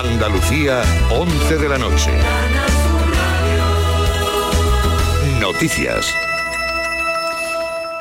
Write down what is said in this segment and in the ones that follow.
Andalucía, 11 de la noche. Noticias.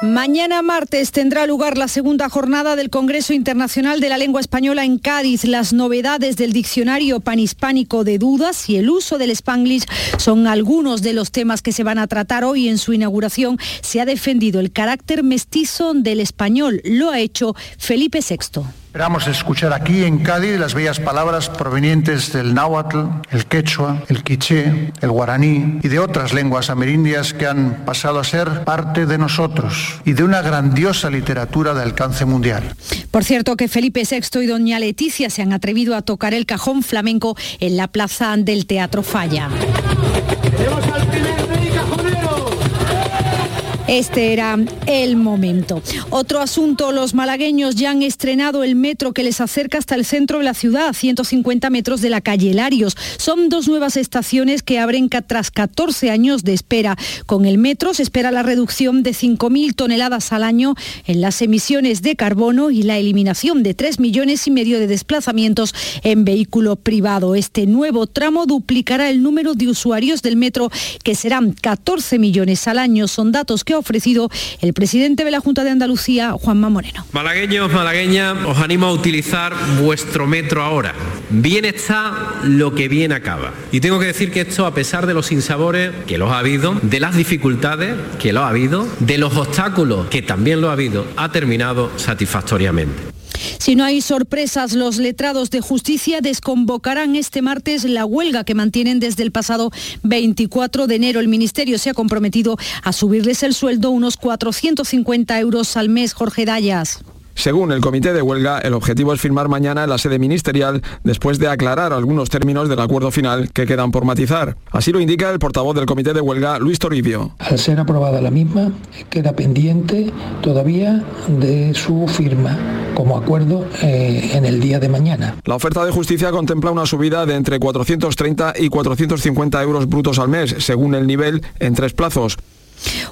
Mañana martes tendrá lugar la segunda jornada del Congreso Internacional de la Lengua Española en Cádiz. Las novedades del diccionario panhispánico de dudas y el uso del spanglish son algunos de los temas que se van a tratar hoy en su inauguración. Se ha defendido el carácter mestizo del español. Lo ha hecho Felipe VI. Esperamos escuchar aquí en Cádiz las bellas palabras provenientes del náhuatl, el quechua, el quiché, el guaraní y de otras lenguas amerindias que han pasado a ser parte de nosotros y de una grandiosa literatura de alcance mundial. Por cierto que Felipe VI y doña Leticia se han atrevido a tocar el cajón flamenco en la plaza del Teatro Falla. Este era el momento. Otro asunto, los malagueños ya han estrenado el metro que les acerca hasta el centro de la ciudad, a 150 metros de la calle Larios. Son dos nuevas estaciones que abren tras 14 años de espera. Con el metro se espera la reducción de 5.000 toneladas al año en las emisiones de carbono y la eliminación de 3 millones y medio de desplazamientos en vehículo privado. Este nuevo tramo duplicará el número de usuarios del metro, que serán 14 millones al año. Son datos que ofrecido el presidente de la Junta de Andalucía, Juanma Moreno. Malagueños, malagueñas, os animo a utilizar vuestro metro ahora. Bien está lo que bien acaba. Y tengo que decir que esto, a pesar de los sinsabores que los ha habido, de las dificultades que lo ha habido, de los obstáculos que también lo ha habido, ha terminado satisfactoriamente. Si no hay sorpresas, los letrados de justicia desconvocarán este martes la huelga que mantienen desde el pasado 24 de enero. El Ministerio se ha comprometido a subirles el sueldo unos 450 euros al mes. Jorge Dayas. Según el comité de huelga, el objetivo es firmar mañana en la sede ministerial después de aclarar algunos términos del acuerdo final que quedan por matizar. Así lo indica el portavoz del comité de huelga, Luis Toribio. Al ser aprobada la misma, queda pendiente todavía de su firma como acuerdo eh, en el día de mañana. La oferta de justicia contempla una subida de entre 430 y 450 euros brutos al mes, según el nivel en tres plazos.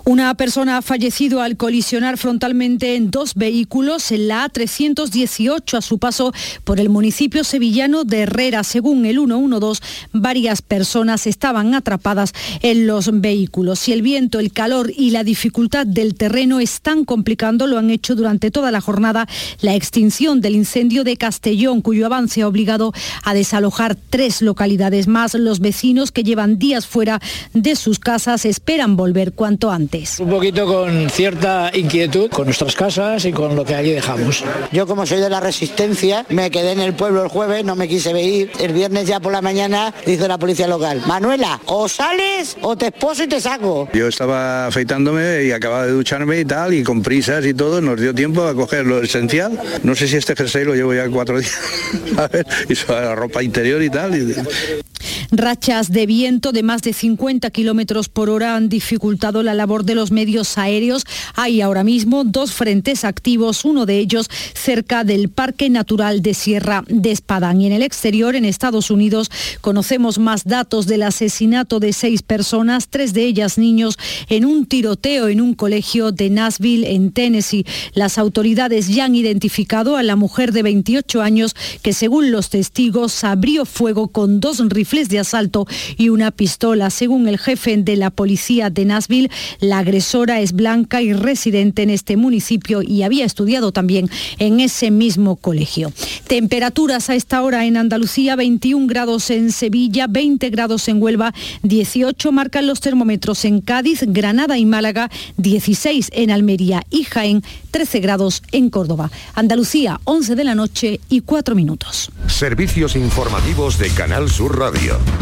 Una persona ha fallecido al colisionar frontalmente en dos vehículos en la A318 a su paso por el municipio sevillano de Herrera. Según el 112, varias personas estaban atrapadas en los vehículos. Si el viento, el calor y la dificultad del terreno están complicando, lo han hecho durante toda la jornada la extinción del incendio de Castellón, cuyo avance ha obligado a desalojar tres localidades más. Los vecinos que llevan días fuera de sus casas esperan volver antes. Un poquito con cierta inquietud con nuestras casas y con lo que allí dejamos. Yo como soy de la resistencia, me quedé en el pueblo el jueves, no me quise ir. El viernes ya por la mañana dice la policía local, Manuela, o sales o te esposo y te saco. Yo estaba afeitándome y acababa de ducharme y tal, y con prisas y todo, nos dio tiempo a coger lo esencial. No sé si este jersey lo llevo ya cuatro días, a ver, y la ropa interior y tal. Rachas de viento de más de 50 kilómetros por hora han dificultado la labor de los medios aéreos. Hay ahora mismo dos frentes activos, uno de ellos cerca del Parque Natural de Sierra de Espadán. Y en el exterior, en Estados Unidos, conocemos más datos del asesinato de seis personas, tres de ellas niños, en un tiroteo en un colegio de Nashville, en Tennessee. Las autoridades ya han identificado a la mujer de 28 años que, según los testigos, abrió fuego con dos rifles de asalto y una pistola. Según el jefe de la policía de Nashville, la agresora es blanca y residente en este municipio y había estudiado también en ese mismo colegio. Temperaturas a esta hora en Andalucía, 21 grados en Sevilla, 20 grados en Huelva, 18 marcan los termómetros en Cádiz, Granada y Málaga, 16 en Almería y Jaén, 13 grados en Córdoba. Andalucía, 11 de la noche y 4 minutos. Servicios informativos de Canal Sur Radio.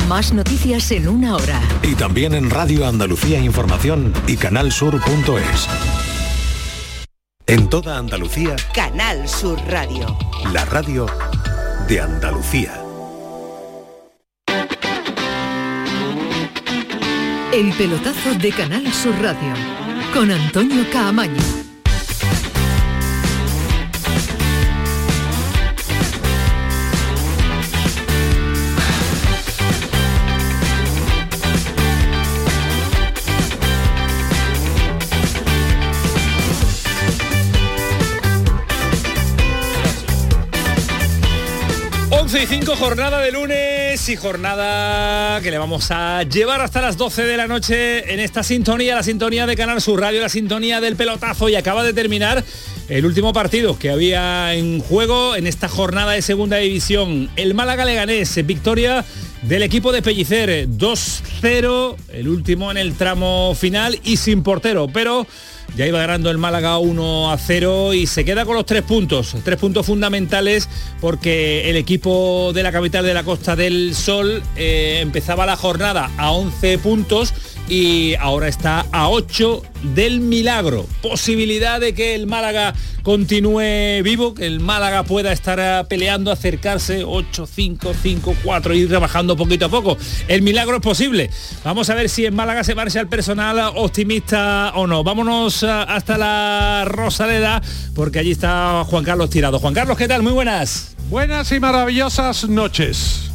Más noticias en una hora. Y también en Radio Andalucía Información y canalsur.es. En toda Andalucía, Canal Sur Radio. la radio de Andalucía. El pelotazo de Canal Sur Radio con Antonio Caamaño. 11 y 5, jornada de lunes y jornada que le vamos a llevar hasta las 12 de la noche en esta sintonía, la sintonía de Canal Sur Radio, la sintonía del pelotazo y acaba de terminar el último partido que había en juego en esta jornada de segunda división. El Málaga Leganés, victoria del equipo de Pellicer, 2-0, el último en el tramo final y sin portero, pero ya iba ganando el Málaga 1 a 0 y se queda con los tres puntos, tres puntos fundamentales porque el equipo de la capital de la Costa del Sol eh, empezaba la jornada a 11 puntos y ahora está a 8 del milagro. Posibilidad de que el Málaga continúe vivo, que el Málaga pueda estar eh, peleando, acercarse 8, 5, 5, 4, ir trabajando poquito a poco. El milagro es posible. Vamos a ver si en Málaga se marcha el personal optimista o no. Vámonos eh, hasta la Rosaleda, porque allí está Juan Carlos Tirado. Juan Carlos, ¿qué tal? Muy buenas. Buenas y maravillosas noches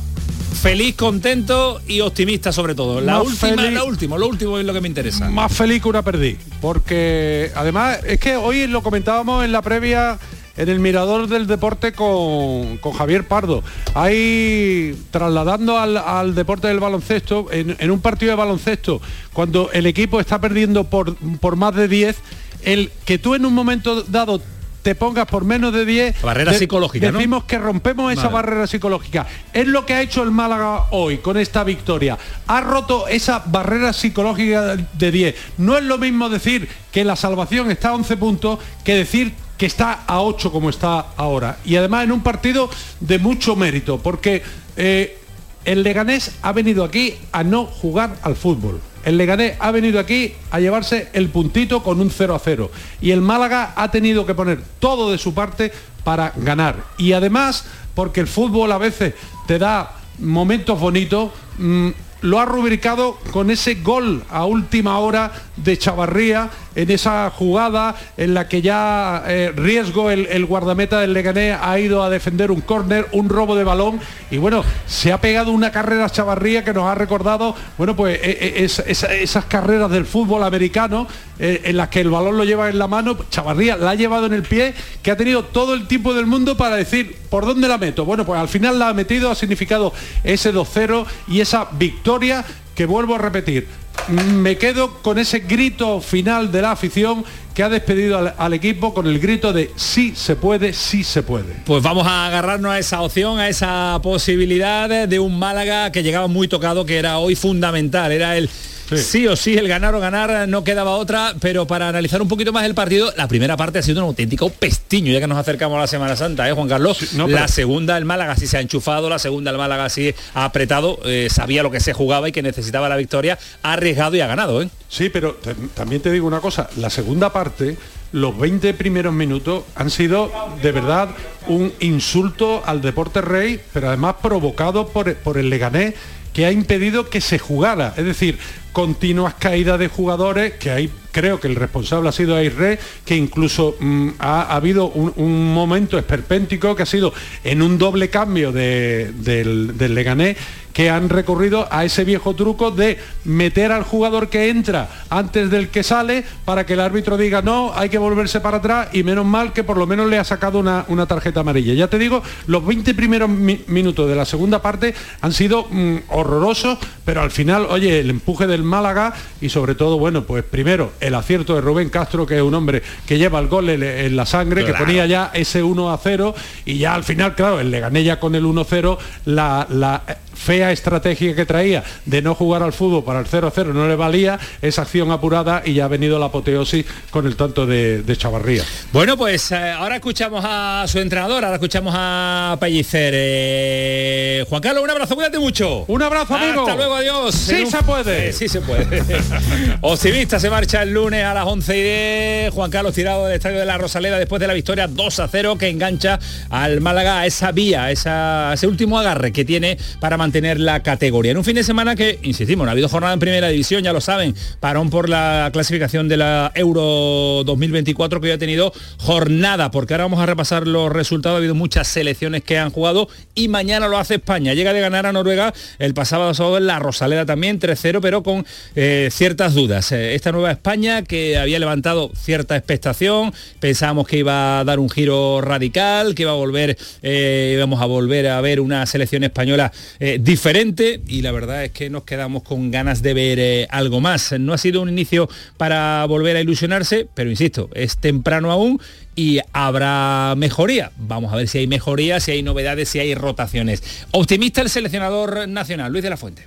feliz, contento y optimista sobre todo. La última, la última, lo último es lo que me interesa. Más feliz que una perdí, porque además es que hoy lo comentábamos en la previa en el mirador del deporte con, Javier Pardo. Ahí trasladando al, deporte del baloncesto, en, un partido de baloncesto, cuando el equipo está perdiendo por, por más de 10, el que tú en un momento dado te pongas por menos de 10. Barrera psicológica. Decimos que rompemos esa barrera psicológica. Es lo que ha hecho el Málaga hoy con esta victoria. Ha roto esa barrera psicológica de 10. No es lo mismo decir que la salvación está a 11 puntos que decir que está a 8 como está ahora. Y además en un partido de mucho mérito, porque eh, el Leganés ha venido aquí a no jugar al fútbol. El Leganés ha venido aquí a llevarse el puntito con un 0 a 0. Y el Málaga ha tenido que poner todo de su parte para ganar. Y además, porque el fútbol a veces te da momentos bonitos, mm, lo ha rubricado con ese gol a última hora de Chavarría en esa jugada en la que ya eh, riesgo el, guardameta del Leganés ha ido a defender un córner, un robo de balón y bueno, se ha pegado una carrera Chavarría que nos ha recordado, bueno, pues eh, eh, esas carreras del fútbol americano en las que el balón lo lleva en la mano, Chavarría la ha llevado en el pie, que ha tenido todo el tiempo del mundo para decir, ¿por dónde la meto? Bueno, pues al final la ha metido, ha significado ese 2-0 y esa victoria que vuelvo a repetir, me quedo con ese grito final de la afición que ha despedido al, equipo con el grito de sí se puede, sí se puede. Pues vamos a agarrarnos a esa opción, a esa posibilidad de un Málaga que llegaba muy tocado, que era hoy fundamental, era el Sí. o sí, el ganar o ganar no quedaba otra, pero para analizar un poquito más el partido, la primera parte ha sido un auténtico pestiño, ya que nos acercamos a la Semana Santa, ¿eh, Juan Carlos? La segunda, el Málaga sí se ha enchufado, la segunda, el Málaga sí ha apretado, eh, sabía lo que se jugaba y que necesitaba la victoria, ha arriesgado y ha ganado, ¿eh? Sí, pero también te digo una cosa, la segunda parte los 20 primeros minutos han sido de verdad un insulto al deporte rey, pero además provocado por, por el Leganés ha impedido que se jugara. Es decir, continuas caídas de jugadores, que hay, creo que el responsable ha sido Ayrre, que incluso mm, ha, habido un, momento esperpéntico que ha sido en un doble cambio del, del Leganés que han recurrido a ese viejo truco de meter al jugador que entra antes del que sale para que el árbitro diga no, hay que volverse para atrás y menos mal que por lo menos le ha sacado una, tarjeta amarilla. Ya te digo, los 20 primeros minutos de la segunda parte han sido mm, horrorosos, pero al final, oye, el empuje del Málaga y sobre todo, bueno, pues primero el acierto de Rubén Castro, que es un hombre que lleva el gol en, la sangre, que ponía ya ese 1 a 0 y ya al final, claro, el gané ya con el 1-0, la, la fea estrategia que traía de no jugar al fútbol para el 0-0 no le valía, esa acción apurada y ya ha venido la apoteosis con el tanto de, Chavarría. Bueno, pues eh, ahora escuchamos a su entrenador, ahora escuchamos a Pellicer. Eh, Juan Carlos, un abrazo, cuídate mucho. Un abrazo, amigo. Hasta luego, adiós. Sí se puede. sí se puede. Optimista se marcha el lunes a las 11 y 10. Juan Carlos tirado del estadio de la Rosaleda después de la victoria 2 a 0 que engancha al Málaga a esa vía, esa, ese último agarre que tiene para mantener mantener la categoría. En un fin de semana que, insistimos, no ha habido jornada en primera división, ya lo saben, parón por la clasificación de la Euro 2024 que hoy ha tenido jornada, porque ahora vamos a repasar los resultados, ha habido muchas selecciones que han jugado y mañana lo hace España. Llega de ganar a Noruega el pasado sábado en la Rosaleda también, 3-0, pero con eh, ciertas dudas. Eh, esta nueva España que había levantado cierta expectación, pensábamos que iba a dar un giro radical, que iba a volver, eh, íbamos a volver a ver una selección española diferente y la verdad es que nos quedamos con ganas de ver algo más. No ha sido un inicio para volver a ilusionarse, pero insisto, es temprano aún y habrá mejoría. Vamos a ver si hay mejoría, si hay novedades, si hay rotaciones. Optimista el seleccionador nacional, Luis de la Fuente.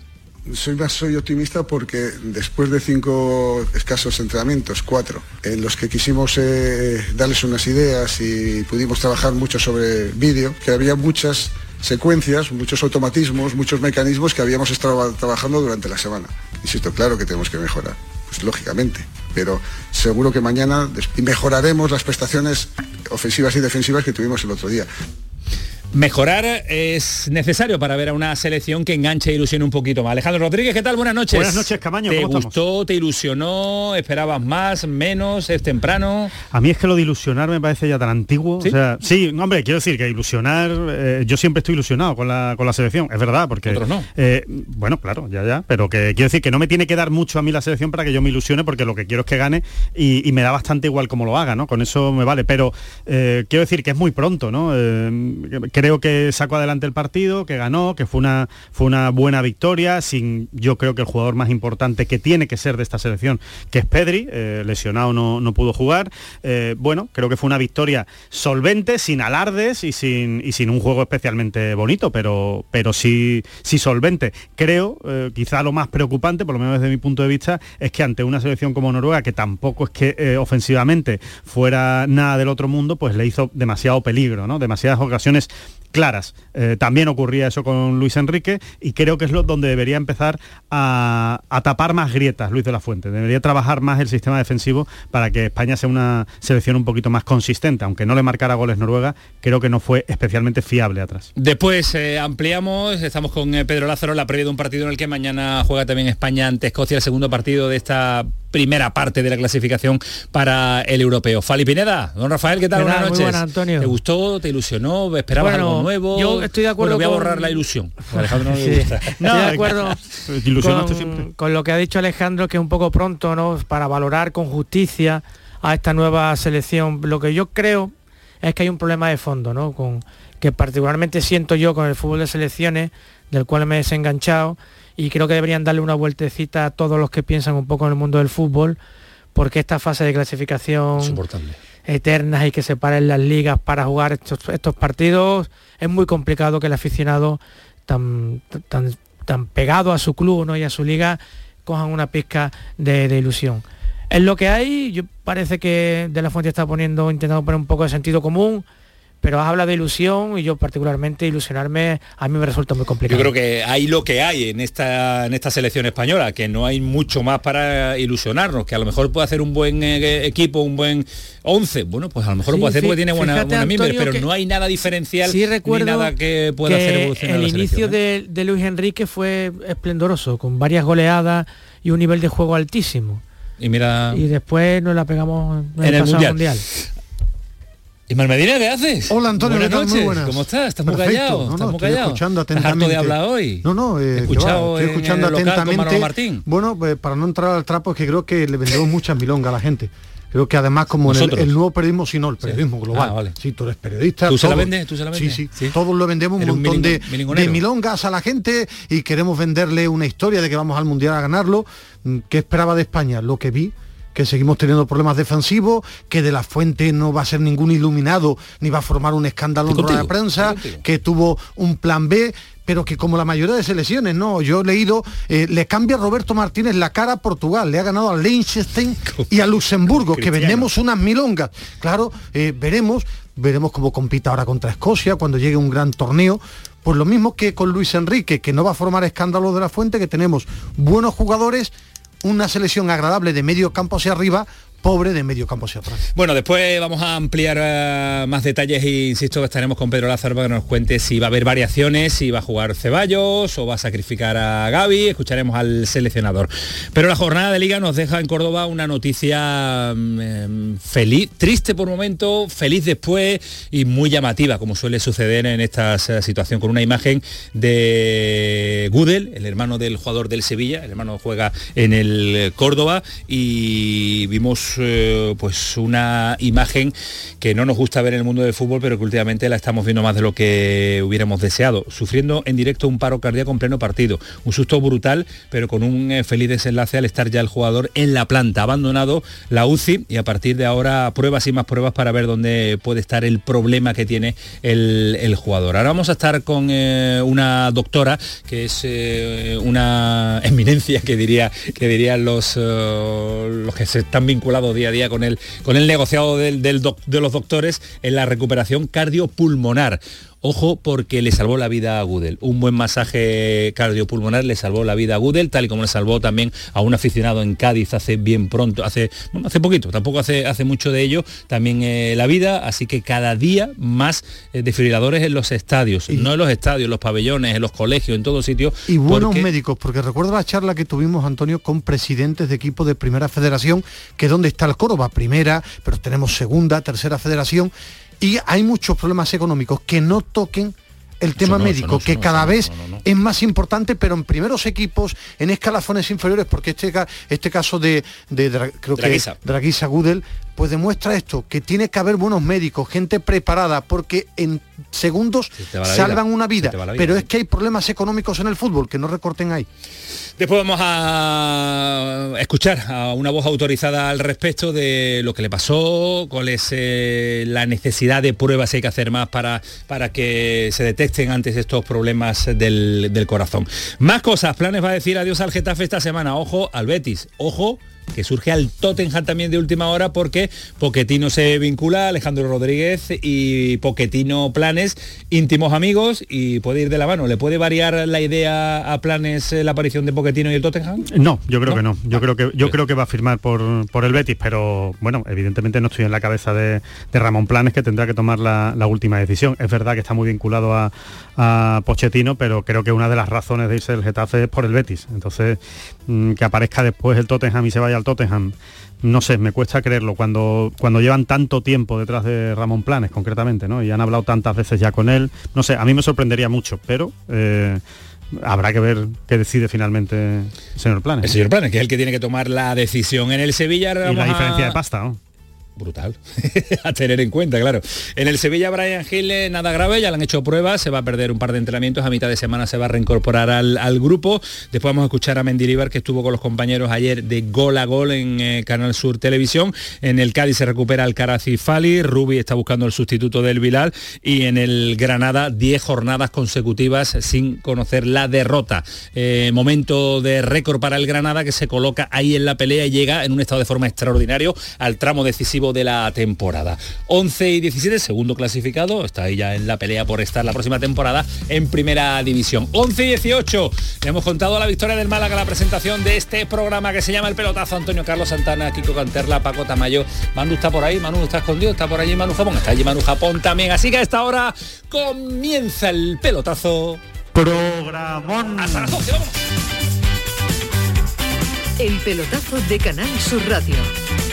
Soy más soy optimista porque después de cinco escasos entrenamientos, cuatro, en los que quisimos eh, darles unas ideas y pudimos trabajar mucho sobre vídeo, que había muchas secuencias, muchos automatismos, muchos mecanismos que habíamos estado trabajando durante la semana. Insisto, claro que tenemos que mejorar, pues lógicamente, pero seguro que mañana mejoraremos las prestaciones ofensivas y defensivas que tuvimos el otro día. Mejorar es necesario para ver a una selección que enganche e ilusione un poquito más. Alejandro Rodríguez, ¿qué tal? Buenas noches. Buenas noches, Camaño. ¿Te gustó? ¿Te ilusionó? ¿Esperabas más? ¿Menos? ¿Es temprano? A mí es que lo de ilusionar me parece ya tan antiguo. ¿Sí? O sea, sí, hombre, quiero decir que ilusionar, eh, yo siempre estoy ilusionado con la, con la selección, es verdad, porque... Otros no. Eh, bueno, claro, ya, ya, pero que quiero decir que no me tiene que dar mucho a mí la selección para que yo me ilusione, porque lo que quiero es que gane y, me da bastante igual como lo haga, ¿no? Con eso me vale, pero eh, quiero decir que es muy pronto, ¿no? Creo que saco adelante el partido, que ganó, que fue una, fue una buena victoria, sin yo creo que el jugador más importante que tiene que ser de esta selección, que es Pedri, eh, lesionado no, no, pudo jugar. Eh, bueno, creo que fue una victoria solvente, sin alardes y sin, y sin un juego especialmente bonito, pero, pero sí, sí solvente. Creo, eh, quizá lo más preocupante, por lo menos desde mi punto de vista, es que ante una selección como Noruega, que tampoco es que ofensivamente fuera nada del otro mundo, pues le hizo demasiado peligro, ¿no? Demasiadas ocasiones claras. Eh, también ocurría eso con Luis Enrique y creo que es lo donde debería empezar a, tapar más grietas Luis de la Fuente. Debería trabajar más el sistema defensivo para que España sea una selección un poquito más consistente. Aunque no le marcara goles Noruega, creo que no fue especialmente fiable atrás. Después eh, ampliamos, estamos con eh, Pedro Lázaro, la previa de un partido en el que mañana juega también España ante Escocia, el segundo partido de esta primera parte de la clasificación para el europeo. Fali Pineda, don Rafael, ¿qué tal? Buenas noches. Antonio. ¿Te gustó? ¿Te ilusionó? ¿Esperabas algo nuevo? Yo estoy de acuerdo. Bueno, voy a borrar la ilusión. Alejandro no le gusta. no, de acuerdo con, con, lo que ha dicho Alejandro, que es un poco pronto, ¿no? Para valorar con justicia a esta nueva selección. Lo que yo creo es que hay un problema de fondo, ¿no? Con, que particularmente siento yo con el fútbol de selecciones, del cual me he desenganchado, y creo que deberían darle una vueltecita a todos los que piensan un poco en el mundo del fútbol, porque esta fase de clasificación eterna y que separen las ligas para jugar estos, estos partidos, es muy complicado que el aficionado tan, tan, tan pegado a su club ¿no? y a su liga cojan una pizca de, de ilusión. Es lo que hay, yo parece que De La Fuente está poniendo, intentando poner un poco de sentido común, pero habla de ilusión y yo particularmente ilusionarme a mí me resulta muy complicado. Yo creo que hay lo que hay en esta, en esta selección española, que no hay mucho más para ilusionarnos, que a lo mejor puede hacer un buen eh, equipo, un buen 11, bueno, pues a lo mejor lo puede hacer porque tiene buena, buena pero no hay nada diferencial sí recuerdo ni nada que pueda hacer evolucionar El inicio ¿eh? de, Luis Enrique fue esplendoroso, con varias goleadas y un nivel de juego altísimo. Y mira. Y después nos la pegamos en, el, mundial. ¿Y Medina qué haces? Hola Antonio, buenas noches. Muy buenas. ¿Cómo estás? ¿Estás muy callado? No, no, muy callado? escuchando atentamente. de hablar hoy? No, no, eh, escuchado estoy escuchando atentamente. Martín? Bueno, pues para no entrar al trapo es que creo que le vendemos muchas milongas a la gente. Creo que además como en el, nuevo periodismo, sino el periodismo global. Ah, vale. Sí, tú eres periodista. ¿Tú se la vendes? ¿Tú se la vendes? Sí, sí, Todos lo vendemos un montón de, de, milongas a la gente y queremos venderle una historia de que vamos al Mundial a ganarlo. Mm, ¿Qué esperaba de España? Lo que vi que seguimos teniendo problemas defensivos, que de la fuente no va a ser ningún iluminado ni va a formar un escándalo en la prensa, que tuvo un plan B, pero que como la mayoría de selecciones, no, yo he leído, eh, le cambia Roberto Martínez la cara a Portugal, le ha ganado a Liechtenstein y a Luxemburgo, que vendemos unas milongas. Claro, eh, veremos, veremos cómo compita ahora contra Escocia cuando llegue un gran torneo. Pues lo mismo que con Luis Enrique, que no va a formar escándalo de la fuente, que tenemos buenos jugadores una selección agradable de medio campo hacia arriba, pobre de medio campo hacia atrás. Bueno, después vamos a ampliar uh, más detalles e insisto que estaremos con Pedro Lázaro para que nos cuente si va a haber variaciones, si va a jugar Ceballos o va a sacrificar a Gaby, escucharemos al seleccionador. Pero la jornada de liga nos deja en Córdoba una noticia um, feliz, triste por momento, feliz después y muy llamativa, como suele suceder en esta situación, con una imagen de Gudel, el hermano del jugador del Sevilla, el hermano juega en el Córdoba y vimos eh, pues una imagen que no nos gusta ver en el mundo del fútbol, pero que últimamente la estamos viendo más de lo que hubiéramos deseado, sufriendo en directo un paro cardíaco en pleno partido, un susto brutal, pero con un eh, feliz desenlace al estar ya el jugador en la planta, abandonado la UCI y a partir de ahora pruebas y más pruebas para ver dónde puede estar el problema que tiene el, jugador. Ahora vamos a estar con eh, una doctora que es una eminencia que diría que dirían los, los que se están vinculados día a día con el, con el negociado de los doctores en la recuperación cardiopulmonar. Ojo porque le salvó la vida a Gudel. Un buen masaje cardiopulmonar le salvó la vida a Gudel, tal y como le salvó también a un aficionado en Cádiz hace bien pronto, hace, hace poquito, tampoco hace, hace mucho de ello, también eh, la vida. Así que cada día más eh, desfibriladores en los estadios, no en los estadios, en los pabellones, en los colegios, en todo sitio. Y buenos médicos, porque recuerdo la charla que tuvimos, Antonio, con presidentes de equipos de primera federación, que donde está el Córdoba, primera, pero tenemos segunda, tercera federación y hay muchos problemas económicos que no toquen el tema médico, que cada vez es más importante, pero en primeros equipos, en escalafones inferiores, porque este, este caso de, creo Draguisa. que Draguisa Gudel, pues demuestra esto, que tiene que haber buenos médicos, gente preparada, porque en segundos salvan una vida, pero es que hay problemas económicos en el fútbol, que no recorten ahí. Después vamos a escuchar a una voz autorizada al respecto de lo que le pasó, cuál es eh, la necesidad de pruebas que hay que hacer más para, para que se detecten antes estos problemas del, del corazón. Más cosas, planes va a decir adiós al Getafe esta semana, ojo al Betis, ojo que surge al Tottenham también de última hora porque Poquetino se vincula, Alejandro Rodríguez y Poquetino Planes, íntimos amigos y puede ir de la mano. ¿Le puede variar la idea a Planes eh, la aparición de Poquetino y el Tottenham? No, yo creo que no. Yo creo que yo creo que va a firmar por, por el Betis, pero bueno, evidentemente no estoy en la cabeza de, Ramón Planes que tendrá que tomar la, última decisión. Es verdad que está muy vinculado a, a Pochettino, pero creo que una de las razones de irse el Getafe es por el Betis. Entonces, que aparezca después el Tottenham y se vaya al Tottenham, no sé, me cuesta creerlo cuando, cuando llevan tanto tiempo detrás de Ramón Planes, concretamente, ¿no? Y han hablado tantas veces ya con él. No sé, a mí me sorprendería mucho, pero... Eh, habrá que ver qué decide finalmente el señor Planes. El señor Planes, que es el que tiene que tomar la decisión en el Sevilla. Y la diferencia de pasta, ¿no? Brutal a tener en cuenta, claro. En el Sevilla Brian Hill eh, nada grave, ya le han hecho pruebas, se va a perder un par de entrenamientos, a mitad de semana se va a reincorporar al, grupo. Después vamos a escuchar a Mendilibar que estuvo con los compañeros ayer de gol a gol en eh, Canal Sur Televisión. En el Cádiz se recupera Alcaraz y Fali, Rubi está buscando el sustituto del Vilal y en el Granada 10 jornadas consecutivas sin conocer la derrota. Eh, momento de récord para el Granada que se coloca ahí en la pelea y llega en un estado de forma extraordinario al tramo decisivo de la temporada. 11 y 17, segundo clasificado, está ahí ya en la pelea por estar la próxima temporada en primera división. 11 y 18, le hemos contado la victoria del Málaga, la presentación de este programa que se llama El Pelotazo, Antonio Carlos Santana, Kiko Canterla, Paco Tamayo, Manu está por ahí, Manu está escondido, está por allí Manu Japón, está allí Manu Japón también, así que a esta hora comienza el pelotazo. Programón. Hasta las 12, vamos. El pelotazo de Canal Sur Radio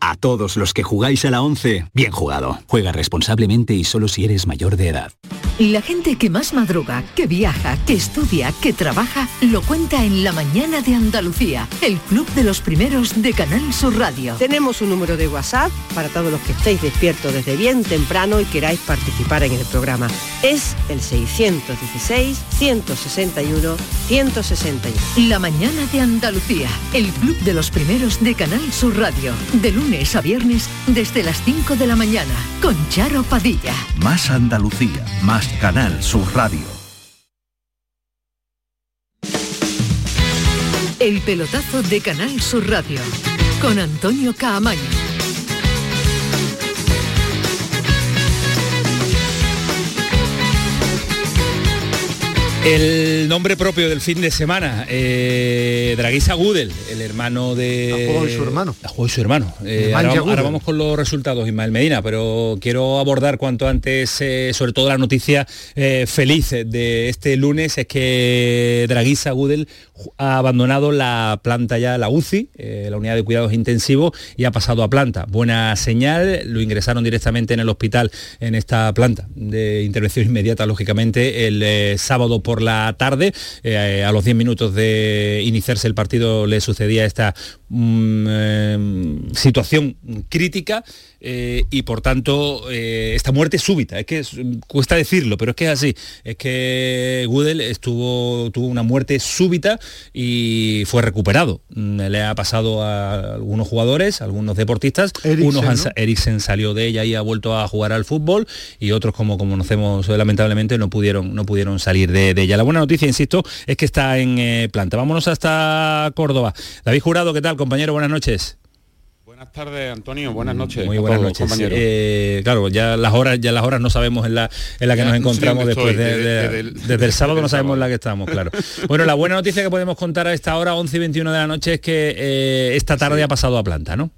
A todos los que jugáis a la 11, bien jugado. Juega responsablemente y solo si eres mayor de edad. La gente que más madruga, que viaja, que estudia, que trabaja, lo cuenta en La Mañana de Andalucía, el club de los primeros de Canal Sur Radio. Tenemos un número de WhatsApp para todos los que estéis despiertos desde bien temprano y queráis participar en el programa. Es el 616-161-161. La Mañana de Andalucía, el club de los primeros de Canal Sur Radio, de lunes a viernes desde las 5 de la mañana, con Charo Padilla. Más Andalucía, más Canal Sur Radio. El pelotazo de Canal Sur Radio, con Antonio Caamaño. El nombre propio del fin de semana, eh, Draguisa Gudel, el hermano de... A juego de su hermano. A juego de su hermano. Eh, ahora, vamos, ahora vamos con los resultados, Ismael Medina, pero quiero abordar cuanto antes, eh, sobre todo la noticia eh, feliz de este lunes, es que Draguisa Gudel ha abandonado la planta ya, la UCI, eh, la unidad de cuidados intensivos, y ha pasado a planta. Buena señal, lo ingresaron directamente en el hospital, en esta planta de intervención inmediata, lógicamente, el eh, sábado por la tarde. Eh, a los 10 minutos de iniciarse el partido le sucedía esta mm, situación crítica y por tanto esta muerte súbita, es que es- cuesta decirlo, pero es que es así, es que Gudel estuvo, tuvo una muerte súbita y fue recuperado. Mm, Le ha pasado a algunos jugadores, a algunos deportistas, Eriksen, unos han, ¿no? sa- Eriksen salió de ella y ha vuelto a jugar al fútbol y otros como, como conocemos lamentablemente no pudieron, no pudieron salir de, de ella. La buena noticia, insisto, es que está en eh, planta. Vámonos hasta Córdoba. David Jurado, ¿qué tal compañero? Buenas noches. Buenas tardes, Antonio. Buenas noches. Muy buenas todos, noches. compañeros. Eh, claro, ya las horas, ya las horas no sabemos en la, en la que Ya nos encontramos después de, de- desde el- desde el sábado no sabemos en la que estamos, claro. Bueno, la buena noticia que podemos contar a esta hora, 11 y 21 de la noche, es que eh, esta tarde ha pasado a planta, ¿no?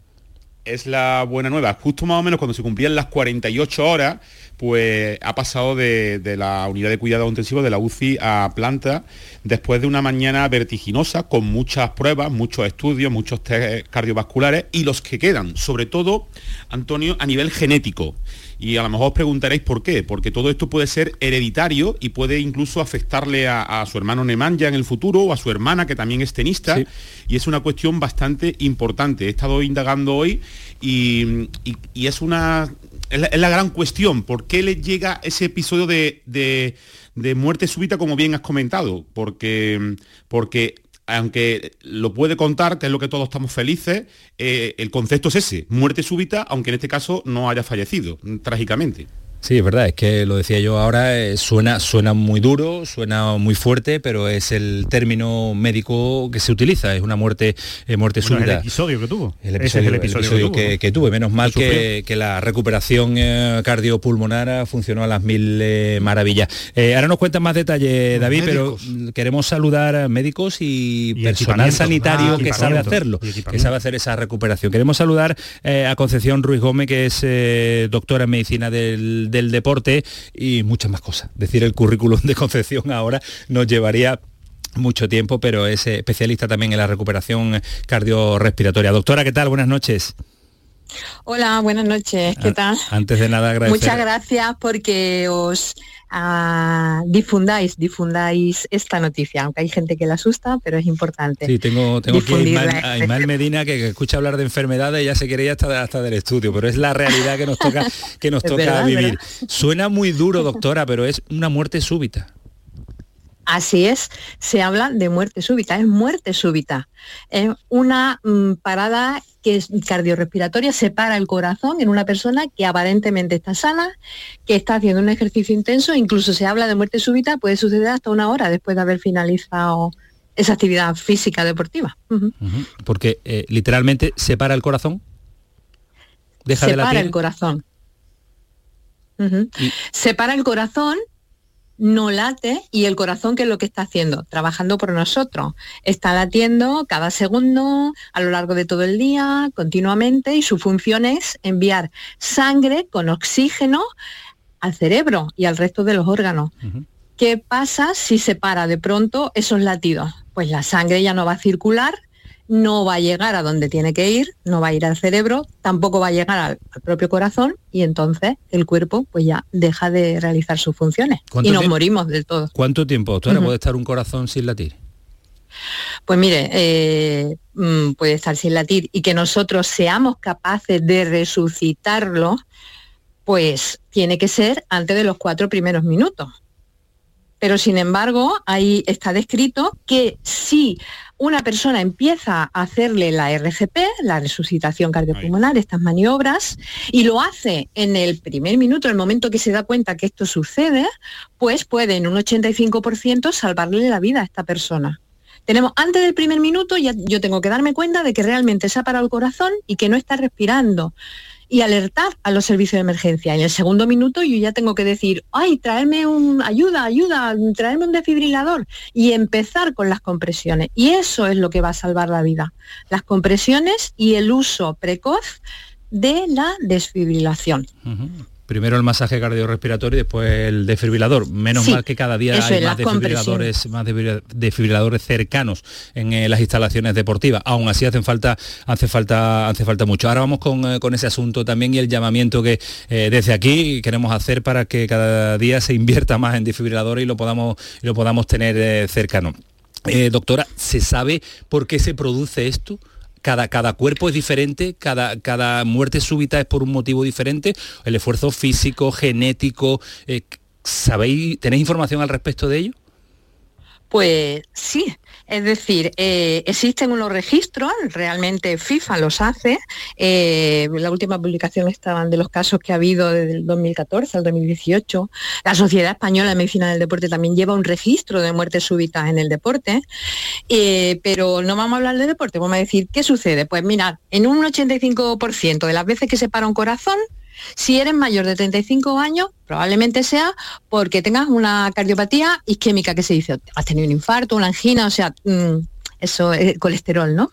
Es la buena nueva. Justo más o menos cuando se cumplían las 48 horas, pues ha pasado de, de la unidad de cuidado intensivo de la UCI a planta después de una mañana vertiginosa con muchas pruebas, muchos estudios, muchos test cardiovasculares y los que quedan, sobre todo, Antonio, a nivel genético. Y a lo mejor os preguntaréis por qué, porque todo esto puede ser hereditario y puede incluso afectarle a, a su hermano Nemanja en el futuro o a su hermana que también es tenista. Y es una cuestión bastante importante. He estado indagando hoy y, y- y es una es la, gran cuestión. ¿Por qué le llega ese episodio de, de- muerte súbita, como bien has comentado? Porque, porque aunque lo puede contar, que es lo que todos estamos felices, eh, el concepto es ese, muerte súbita, aunque en este caso no haya fallecido, trágicamente. Sí, es verdad, es que lo decía yo ahora, eh, suena, suena muy duro, suena muy fuerte, pero es el término médico que se utiliza, es una muerte, eh, muerte Bueno, súbita. el episodio que tuvo. El Ese es episodio, el episodio episodio que tuvo, que, ¿no? que tuve. Menos mal Que la recuperación eh, cardiopulmonar funcionó a las mil maravillas. Ahora nos cuentan más detalles, David, pero queremos saludar a médicos y, personal sanitario Ah, que sabe hacerlo, que sabe hacer esa recuperación. Queremos saludar a Concepción Ruiz Gómez, que es doctora en medicina del, del deporte y muchas más cosas. Decir el currículum de Concepción ahora nos llevaría mucho tiempo, pero es especialista también en la recuperación cardiorrespiratoria. Doctora, ¿qué tal? Buenas noches. Hola, buenas noches. ¿Qué tal? Antes de nada, agradecer. Muchas gracias porque os ah, difundáis, difundáis esta noticia, aunque hay gente que la asusta, pero es importante. Sí, tengo, tengo aquí a. Ismael, a Medina que, que escucha hablar de enfermedades y ya se quiere ir hasta, hasta del estudio, pero es la realidad que nos toca, que nos toca verdad, vivir. verdad. Suena muy duro, doctora, pero es una muerte súbita. Así es, se habla de muerte súbita, es muerte súbita. Es una mm, parada que es cardiorrespiratoria, se para el corazón en una persona que aparentemente está sana, que está haciendo un ejercicio intenso, incluso se habla de muerte súbita, puede suceder hasta una hora después de haber finalizado esa actividad física deportiva. Porque eh, literalmente se para el corazón. Deja se de latir. el corazón. Ujú. Se para el corazón, no late y el corazón qué es lo que está haciendo, trabajando por nosotros. Está latiendo cada segundo, a lo largo de todo el día, continuamente, y su función es enviar sangre con oxígeno al cerebro y al resto de los órganos. ¿Qué pasa si se para de pronto esos latidos? Pues la sangre ya no va a circular no va a llegar a donde tiene que ir, no va a ir al cerebro, tampoco va a llegar al, propio corazón y entonces el cuerpo pues ya deja de realizar sus funciones y nos morimos del todo. ¿Cuánto tiempo, doctora, puede estar un corazón sin latir? Pues mire, eh, mm, puede estar sin latir y que nosotros seamos capaces de resucitarlo, pues tiene que ser antes de los cuatro primeros minutos. Pero sin embargo, ahí está descrito que si una persona empieza a hacerle la RCP, la resucitación cardiopulmonar, estas maniobras, y lo hace en el primer minuto, el momento que se da cuenta que esto sucede, pues puede en un 85% salvarle la vida a esta persona. Tenemos antes del primer minuto, ya yo tengo que darme cuenta de que realmente se ha parado el corazón y que no está respirando y alertar a los servicios de emergencia. En el segundo minuto yo ya tengo que decir, ay, traerme un ayuda, ayuda, traerme un desfibrilador y empezar con las compresiones. Y eso es lo que va a salvar la vida. Las compresiones y el uso precoz de la desfibrilación. Primero el masaje cardiorrespiratorio y después el desfibrilador. Menos mal que cada día hay más desfibriladores, más desfibriladores cercanos en eh, las instalaciones deportivas. Aún así hacen falta, hace falta, hace falta mucho. Ahora vamos con, eh, ese asunto también y el llamamiento que eh, desde aquí queremos hacer para que cada día se invierta más en desfibriladores y lo podamos, y lo podamos tener cercano. doctora, ¿se sabe por qué se produce esto? Cada, cada cuerpo es diferente, cada, cada muerte súbita es por un motivo diferente, el esfuerzo físico, genético, eh, ¿sabéis, tenéis información al respecto de ello? Pues sí, es decir, eh, existen unos registros, realmente FIFA los hace, eh, la última publicación estaban de los casos que ha habido desde el 2014 al 2018. La Sociedad Española de Medicina del Deporte también lleva un registro de muertes súbitas en el deporte, eh, pero no vamos a hablar de deporte, vamos a decir, ¿qué sucede? Pues mirad, en un 85% de las veces que se para un corazón, si eres mayor de 35 años, probablemente sea porque tengas una cardiopatía isquémica, que se dice, has tenido un infarto, una angina, o sea, mm, eso es colesterol, ¿no?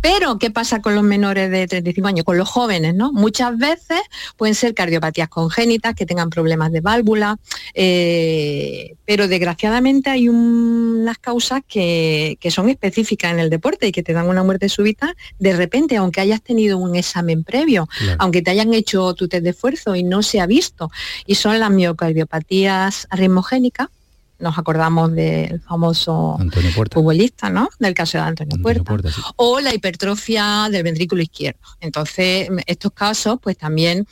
Pero, ¿qué pasa con los menores de 35 años? Con los jóvenes, ¿no? Muchas veces pueden ser cardiopatías congénitas, que tengan problemas de válvula, eh, pero desgraciadamente hay unas causas que, son específicas en el deporte y que te dan una muerte súbita de repente, aunque hayas tenido un examen previo, aunque te hayan hecho tu test de esfuerzo y no se ha visto, y son las miocardiopatías arritmogénicas, nos acordamos del famoso futbolista, ¿no? Del caso de Antonio, Puerta. O la hipertrofia del ventrículo izquierdo. Entonces, estos casos, pues también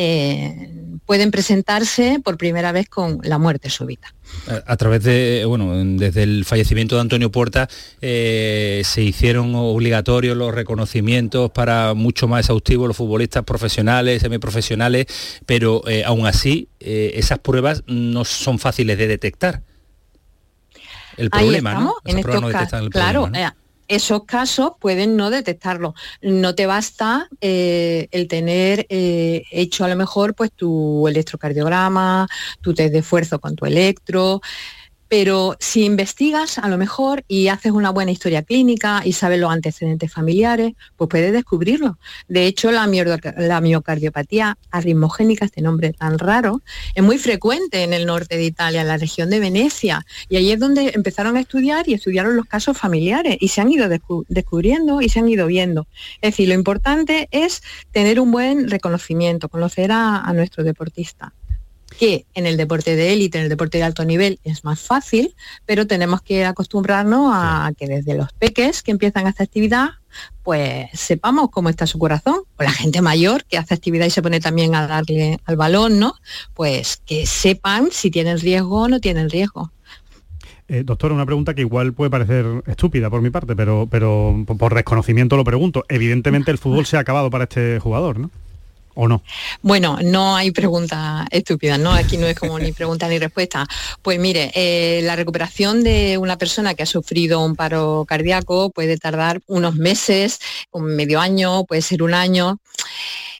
eh, pueden presentarse por primera vez con la muerte súbita. A, través de, bueno, desde el fallecimiento de Antonio Puerta eh, se hicieron obligatorios los reconocimientos para mucho más exhaustivos los futbolistas profesionales, semiprofesionales, pero eh, aún así esas pruebas no son fáciles de detectar. El problema, ¿no? En estos casos, claro, esos casos pueden no detectarlo. No te basta eh, el tener eh, hecho a lo mejor pues tu electrocardiograma, tu test de esfuerzo con tu electro, pero si investigas a lo mejor y haces una buena historia clínica y sabes los antecedentes familiares, pues puedes descubrirlo. De hecho, la, miocardiopatía arritmogénica, este nombre tan raro, es muy frecuente en el norte de Italia, en la región de Venecia, y ahí es donde empezaron a estudiar y estudiaron los casos familiares y se han ido descubriendo y se han ido viendo. Es decir, lo importante es tener un buen reconocimiento, conocer a, a nuestros deportistas que en el deporte de élite, en el deporte de alto nivel es más fácil, pero tenemos que acostumbrarnos a que desde los peques que empiezan a hacer actividad, pues sepamos cómo está su corazón. O la gente mayor que hace actividad y se pone también a darle al balón, ¿no? Pues que sepan si tienen riesgo o no tienen riesgo. Eh, doctor, una pregunta que igual puede parecer estúpida por mi parte, pero, pero por desconocimiento lo pregunto. Evidentemente el fútbol se ha acabado para este jugador, ¿no? ¿O no? Bueno, no hay pregunta estúpida, ¿no? Aquí no es como ni pregunta ni respuesta. Pues mire, eh, la recuperación de una persona que ha sufrido un paro cardíaco puede tardar unos meses, un medio año, puede ser un año.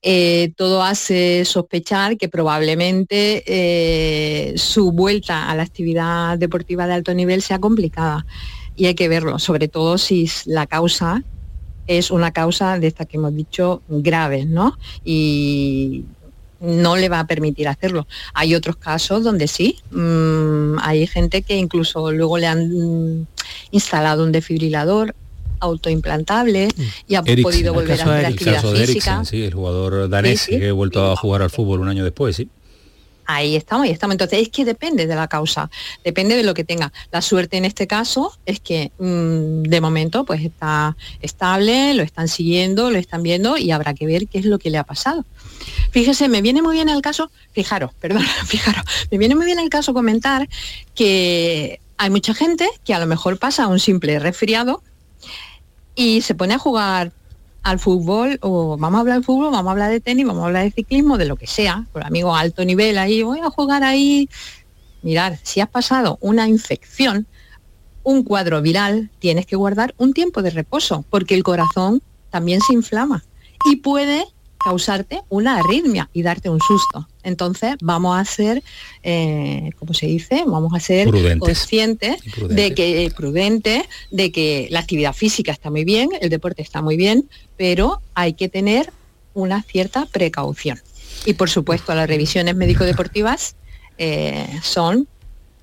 Eh, todo hace sospechar que probablemente eh, su vuelta a la actividad deportiva de alto nivel sea complicada. Y hay que verlo, sobre todo si la causa es una causa de esta que hemos dicho graves, ¿no? Y no le va a permitir hacerlo. Hay otros casos donde sí, mm, hay gente que incluso luego le han instalado un desfibrilador autoimplantable y ha podido volver a hacer actividad física. sí, el jugador danés que ha vuelto a jugar al fútbol un año después, sí. Ahí estamos, ahí estamos. Entonces es que depende de la causa, depende de lo que tenga. La suerte en este caso es que mm, de momento pues está estable, lo están siguiendo, lo están viendo y habrá que ver qué es lo que le ha pasado. Fíjese, me viene muy bien el caso, fijaros, perdón, fijaros, me viene muy bien el caso comentar que hay mucha gente que a lo mejor pasa un simple resfriado y se pone a jugar al fútbol o vamos a hablar de fútbol, vamos a hablar de tenis, vamos a hablar de ciclismo, de lo que sea, por amigos alto nivel ahí, voy a jugar ahí. Mirar, si has pasado una infección, un cuadro viral, tienes que guardar un tiempo de reposo, porque el corazón también se inflama y puede causarte una arritmia y darte un susto. Entonces vamos a ser, eh, como se dice, vamos a ser conscientes de que prudente, de que la actividad física está muy bien, el deporte está muy bien, pero hay que tener una cierta precaución. Y por supuesto las revisiones médico-deportivas eh, son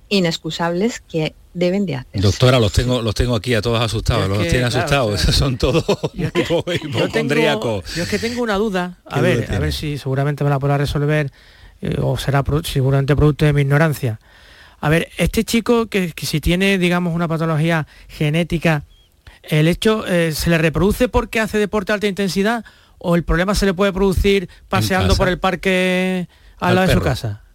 inexcusables que deben de hacer. Doctora, los tengo, los tengo aquí a todos asustados, los tienen asustados, esos son todos yo, es que tengo una duda, a ver, a ver si seguramente me la podrá resolver eh, o será seguramente producto de mi ignorancia. A ver, este chico que, si tiene, digamos, una patología genética, ¿el hecho eh, se le reproduce porque hace deporte de alta intensidad o el problema se le puede producir paseando por el parque al, lado de su casa?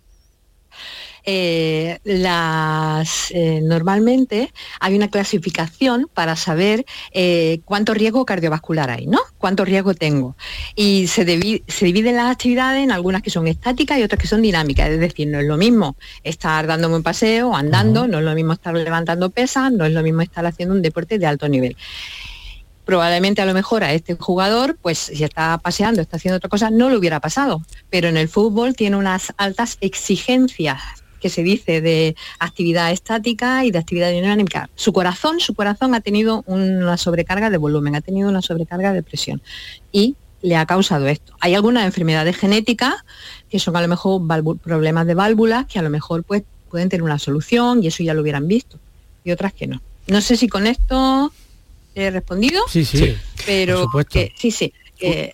Eh, las, eh, normalmente hay una clasificación para saber eh, cuánto riesgo cardiovascular hay, ¿no? Cuánto riesgo tengo. Y se, se dividen las actividades en algunas que son estáticas y otras que son dinámicas. Es decir, no es lo mismo estar dándome un paseo, andando, no es lo mismo estar levantando pesas, no es lo mismo estar haciendo un deporte de alto nivel probablemente a lo mejor a este jugador, pues si está paseando, está haciendo otra cosa, no le hubiera pasado. Pero en el fútbol tiene unas altas exigencias que se dice de actividad estática y de actividad dinámica. Su corazón, su corazón ha tenido una sobrecarga de volumen, ha tenido una sobrecarga de presión y le ha causado esto. Hay algunas enfermedades genéticas que son a lo mejor problemas de válvulas que a lo mejor pues, pueden tener una solución y eso ya lo hubieran visto y otras que no. No sé si con esto he respondido. Sí, sí. Pero que, sí, sí.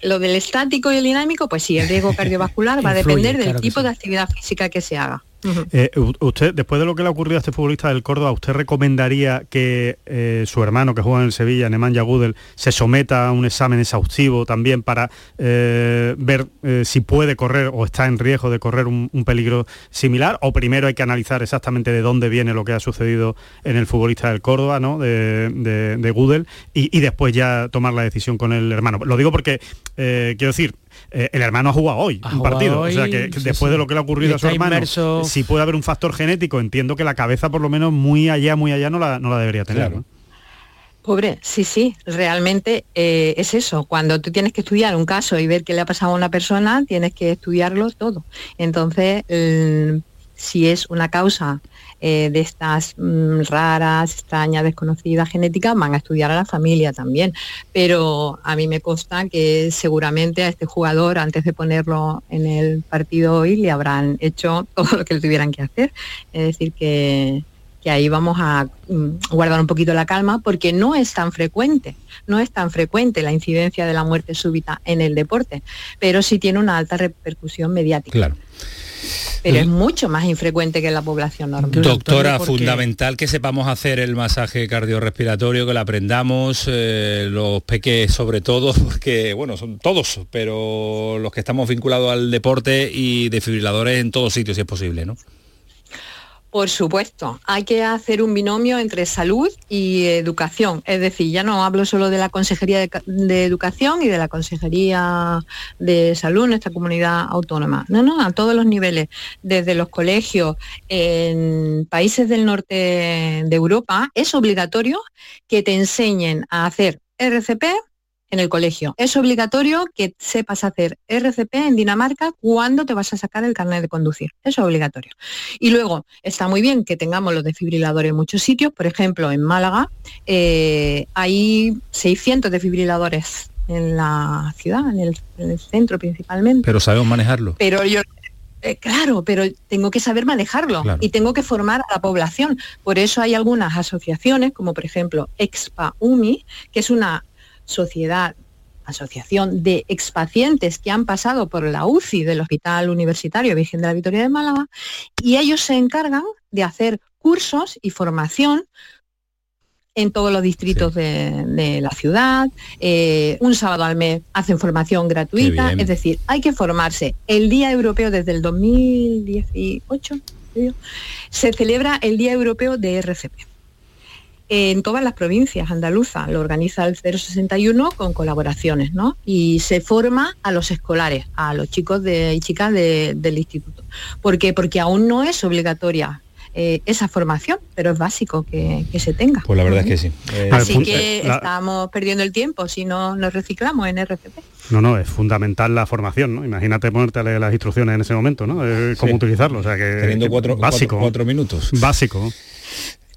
lo del estático y el dinámico, pues sí, el riesgo cardiovascular va a depender del tipo de actividad física que se haga. Eh, usted, después de lo que le ha ocurrido a este futbolista del Córdoba, ¿usted recomendaría que eh, su hermano que juega en el Sevilla, Nemanja Gudel, se someta a un examen exhaustivo también para eh, ver si puede correr o está en riesgo de correr un, peligro similar? ¿O primero hay que analizar exactamente de dónde viene lo que ha sucedido en el futbolista del Córdoba, ¿no? de, de, Gudel, y, después ya tomar la decisión con el hermano? Lo digo porque, quiero decir, eh, el hermano ha jugado hoy un partido. o sea que, después de lo que le ha ocurrido a su hermano, si puede haber un factor genético, entiendo que la cabeza por lo menos muy allá, muy allá no la, no la debería tener. Pobre, sí, sí, realmente eh, es eso. Cuando tú tienes que estudiar un caso y ver qué le ha pasado a una persona, tienes que estudiarlo todo. Entonces, si es una causa eh, de estas mm, raras, extrañas, desconocidas genéticas, van a estudiar a la familia también. Pero a mí me consta que seguramente a este jugador, antes de ponerlo en el partido hoy, le habrán hecho todo lo que le tuvieran que hacer. Es decir, que, que ahí vamos a mm, guardar un poquito la calma porque no es tan frecuente, no es tan frecuente la incidencia de la muerte súbita en el deporte, pero sí tiene una alta repercusión mediática. Claro pero es mucho más infrecuente que en la población normal. Doctora, fundamental que sepamos hacer el masaje cardiorrespiratorio, que lo aprendamos, eh, los peques sobre todo, porque bueno, son todos, pero los que estamos vinculados al deporte y desfibriladores en todos sitios si es posible, ¿no? Por supuesto, hay que hacer un binomio entre salud y educación. Es decir, ya no hablo solo de la Consejería de, Educación y de la Consejería de Salud en esta comunidad autónoma. No, no, a todos los niveles, desde los colegios en países del norte de Europa, es obligatorio que te enseñen a hacer RCP, en el colegio. Es obligatorio que sepas hacer RCP en Dinamarca cuando te vas a sacar el carnet de conducir. Eso es obligatorio. Y luego, está muy bien que tengamos los desfibriladores en muchos sitios. Por ejemplo, en Málaga eh, hay 600 desfibriladores en la ciudad, en el, centro principalmente. Pero sabemos manejarlo. Pero yo Eh, claro, pero tengo que saber manejarlo y tengo que formar a la población. Por eso hay algunas asociaciones, como por ejemplo Expa UMI, que es una sociedad asociación de expacientes que han pasado por la UCI del Hospital Universitario Virgen de la Victoria de Málaga y ellos se encargan de hacer cursos y formación en todos los distritos de, la ciudad. Eh, un sábado al mes hacen formación gratuita. Es decir, hay que formarse. El Día Europeo desde el 2018 se celebra el Día Europeo de RCP en todas las provincias andaluzas. Lo organiza el 061 con colaboraciones, ¿no? Y se forma a los escolares, a los chicos de, y chicas del instituto. ¿Por qué? Porque aún no es obligatoria eh, esa formación, pero es básico que, se tenga. Pues la verdad es que sí. Eh, Así que estamos perdiendo el tiempo si no nos reciclamos en RCP. No, no, es fundamental la formación, ¿no? Imagínate ponerte a leer las instrucciones en ese momento, ¿no? cómo utilizarlo, o sea que... Teniendo cuatro, básico, cuatro minutos. Básico.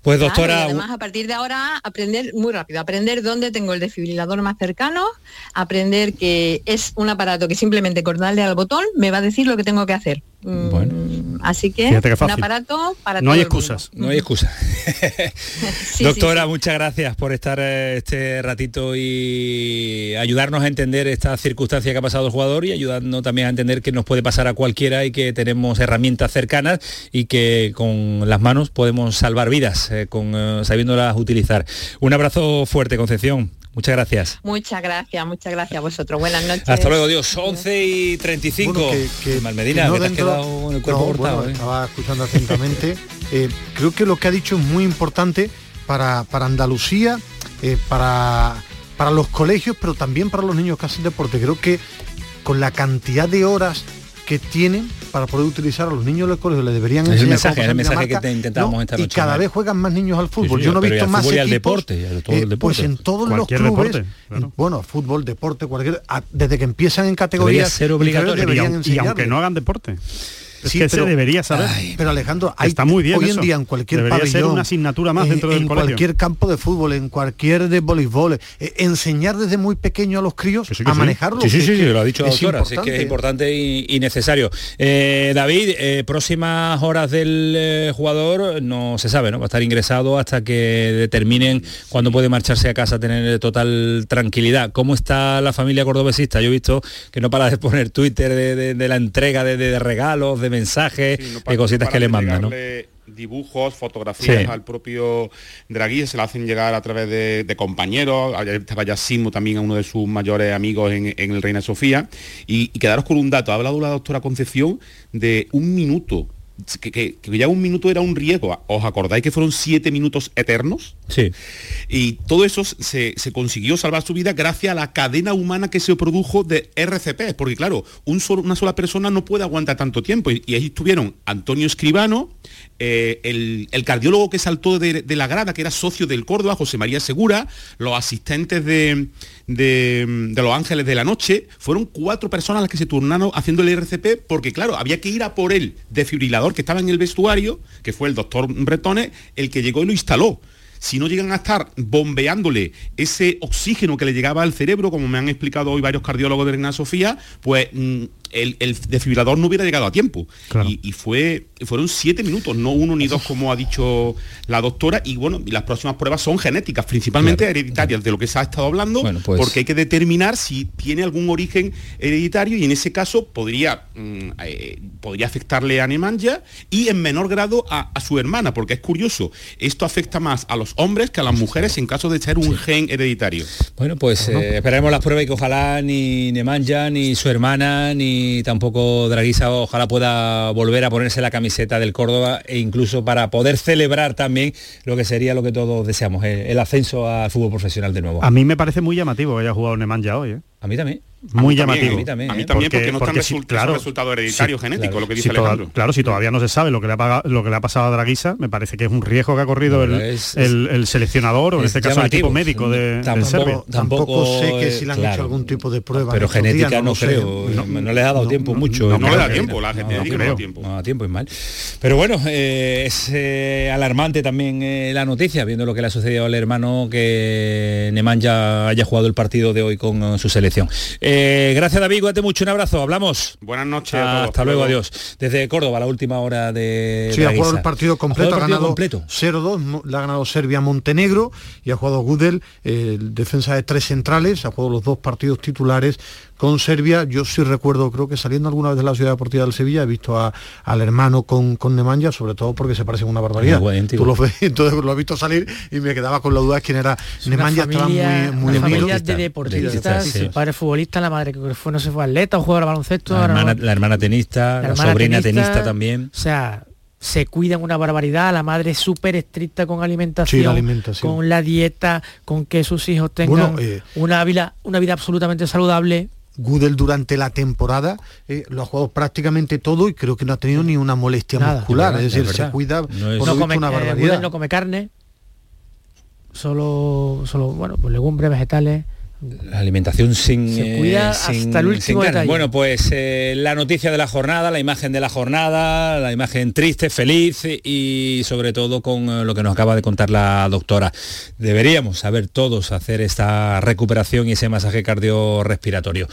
Pues doctora... además a partir de ahora aprender muy rápido, aprender dónde tengo el desfibrilador más cercano, aprender que es un aparato que simplemente cortarle al botón me va a decir lo que tengo que hacer. Mm, así que un aparato para No hay excusas. No hay excusas. Doctora, muchas gracias por estar eh, este ratito y ayudarnos a entender esta circunstancia que ha pasado el jugador y ayudarnos también a entender que nos puede pasar a cualquiera y que tenemos herramientas cercanas y que con las manos podemos salvar vidas, eh, con, eh, sabiéndolas utilizar. Un abrazo fuerte, Concepción. Muchas gracias. Muchas gracias, muchas gracias a vosotros. Buenas noches. Hasta luego, Dios. 11 y 35. Bueno, que, Malmedina, que, te has quedado en el cuerpo cortado. ¿eh? Estaba escuchando atentamente. Eh, creo que lo que ha dicho es muy importante para, para Andalucía, eh, para, para los colegios, pero también para los niños que hacen deporte. Creo que con la cantidad de horas que tienen para poder utilizar a los niños del colegio le deberían enseñar el mensaje, el mensaje que te intentamos y cada vez juegan más niños al fútbol. yo no he visto más equipos, al deporte, todo el deporte, pues en todos los clubes bueno fútbol deporte cualquier desde que empiezan en categorías ser obligatorio. y, aunque no hagan deporte es que se debería saber. pero Alejandro, hay, está muy bien hoy en día en cualquier debería ser una asignatura más dentro del en cualquier campo de fútbol, en cualquier de voleibol, eh, enseñar desde muy pequeño a los críos a manejarlo. Sí, sí, sí, lo ha dicho la doctora, es que es importante y, necesario. Eh, David, eh, próximas horas del jugador no se sabe, ¿no? Va a estar ingresado hasta que determinen cuándo puede marcharse a casa, tener total tranquilidad. ¿Cómo está la familia cordobesista? Yo he visto que no para de poner Twitter de, la entrega de, de regalos, de mensajes, de cositas que le mandan, dibujos, fotografías al propio Draghi, se lo hacen llegar a través de, compañeros, estaba ya Simo también a uno de sus mayores amigos en, el Reina Sofía, y, quedaros con un dato, ha hablado la doctora Concepción de un minuto que, ya un minuto era un riesgo. ¿Os acordáis que fueron siete minutos eternos? Sí. Y todo eso se, consiguió salvar su vida gracias a la cadena humana que se produjo de RCP. Porque claro, un una sola persona no puede aguantar tanto tiempo. Y, ahí estuvieron Antonio Escribano, eh, el, cardiólogo que saltó de, la grada, que era socio del Córdoba, José María Segura, los asistentes de, de, Los Ángeles de la Noche, fueron cuatro personas las que se turnaron haciendo el RCP, porque claro, había que ir a por el desfibrilador que estaba en el vestuario, que fue el doctor Bretones, el que llegó y lo instaló. Si no llegan a estar bombeándole ese oxígeno que le llegaba al cerebro, como me han explicado hoy varios cardiólogos de Reina Sofía, pues mm, el, desfibrilador no hubiera llegado a tiempo. Y, fue, fueron siete minutos, no uno ni dos, como ha dicho la doctora. Y bueno, las próximas pruebas son genéticas, principalmente hereditarias, de lo que se ha estado hablando, pues- porque hay que determinar si tiene algún origen hereditario y en ese caso podría, mm, eh, podría afectarle a Nemanja y en menor grado a, su hermana, porque es curioso, esto afecta más a los hombres que a las mujeres en caso de ser un gen hereditario. Bueno, pues eh, esperaremos las pruebas y que ojalá ni Nemanja, ni su hermana, ni tampoco Draguisa ojalá pueda volver a ponerse la camiseta del Córdoba e incluso para poder celebrar también lo que sería lo que todos deseamos, el, ascenso al fútbol profesional de nuevo. A mí me parece muy llamativo que haya jugado Nemanja hoy. ¿eh? A mí también muy llamativo. a mí también, porque, no porque si, claro, resultado hereditario genético, lo que dice Alejandro. claro, si todavía no se sabe lo que le ha lo que le ha pasado a Draguisa, me parece que es un riesgo que ha corrido el, el, seleccionador o en este caso el equipo médico de, tampoco, Tampoco sé que si le han hecho algún tipo de prueba. Pero genética no, creo, no, le ha dado tiempo mucho. No, le da tiempo, la genética no da tiempo. No da tiempo, es mal. Pero bueno, eh, es eh, alarmante también eh, la noticia, viendo lo que le ha sucedido al hermano que Nemanja haya jugado el partido de hoy con su selección selección. Eh, gracias David, cuídate mucho, un abrazo, hablamos. Buenas noches. hasta luego, adiós. Desde Córdoba, la última hora de... Sí, ha jugado el partido completo, ha, ganado 0-2, le ha ganado Serbia-Montenegro y ha jugado Gudel, el defensa de tres centrales, ha jugado los dos partidos titulares con Serbia. Yo sí recuerdo, creo que saliendo alguna vez de la ciudad deportiva del Sevilla, he visto al hermano con, con Nemanja, sobre todo porque se parecen una barbaridad. Tú lo ves, entonces lo he visto salir y me quedaba con la duda de quién era. Nemanja estaba muy, muy una familia de deportistas, su padre futbolista, la madre que fue, no se fue atleta o jugador de baloncesto. La hermana, la hermana tenista, la, sobrina tenista, también. O sea, se cuidan una barbaridad, la madre es súper estricta con alimentación, alimentación, con la dieta, con que sus hijos tengan eh, una, vida, una vida absolutamente saludable. Gudel durante la temporada eh, lo ha jugado prácticamente todo y creo que no ha tenido ni una molestia muscular, es decir, se cuida no come, una eh, barbaridad. no come carne, solo, solo bueno, pues legumbres, vegetales. La alimentación sin, Se cuida hasta el último detalle. Bueno, pues eh, la noticia de la jornada, la imagen de la jornada, la imagen triste, feliz y sobre todo con eh, lo que nos acaba de contar la doctora. Deberíamos saber todos hacer esta recuperación y ese masaje cardiorrespiratorio.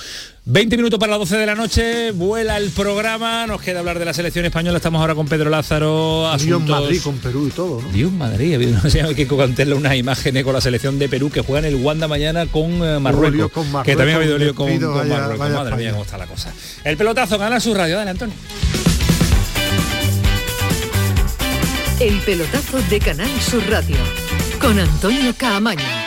20 minutos para las 12 de la noche, vuela el programa, nos queda hablar de la selección española, estamos ahora con Pedro Lázaro. Asuntos... Dios Madrid con Perú y todo, ¿no? Dios Madrid, no sé, hay que contarle unas imágenes con la selección de Perú que juegan el Wanda mañana con, eh, Marruecos, que también ha habido lío con, Marruecos. Madre mía, cómo está la cosa. El pelotazo gana su radio, dale Antonio. El pelotazo de Canal Sur Radio con Antonio Caamaño.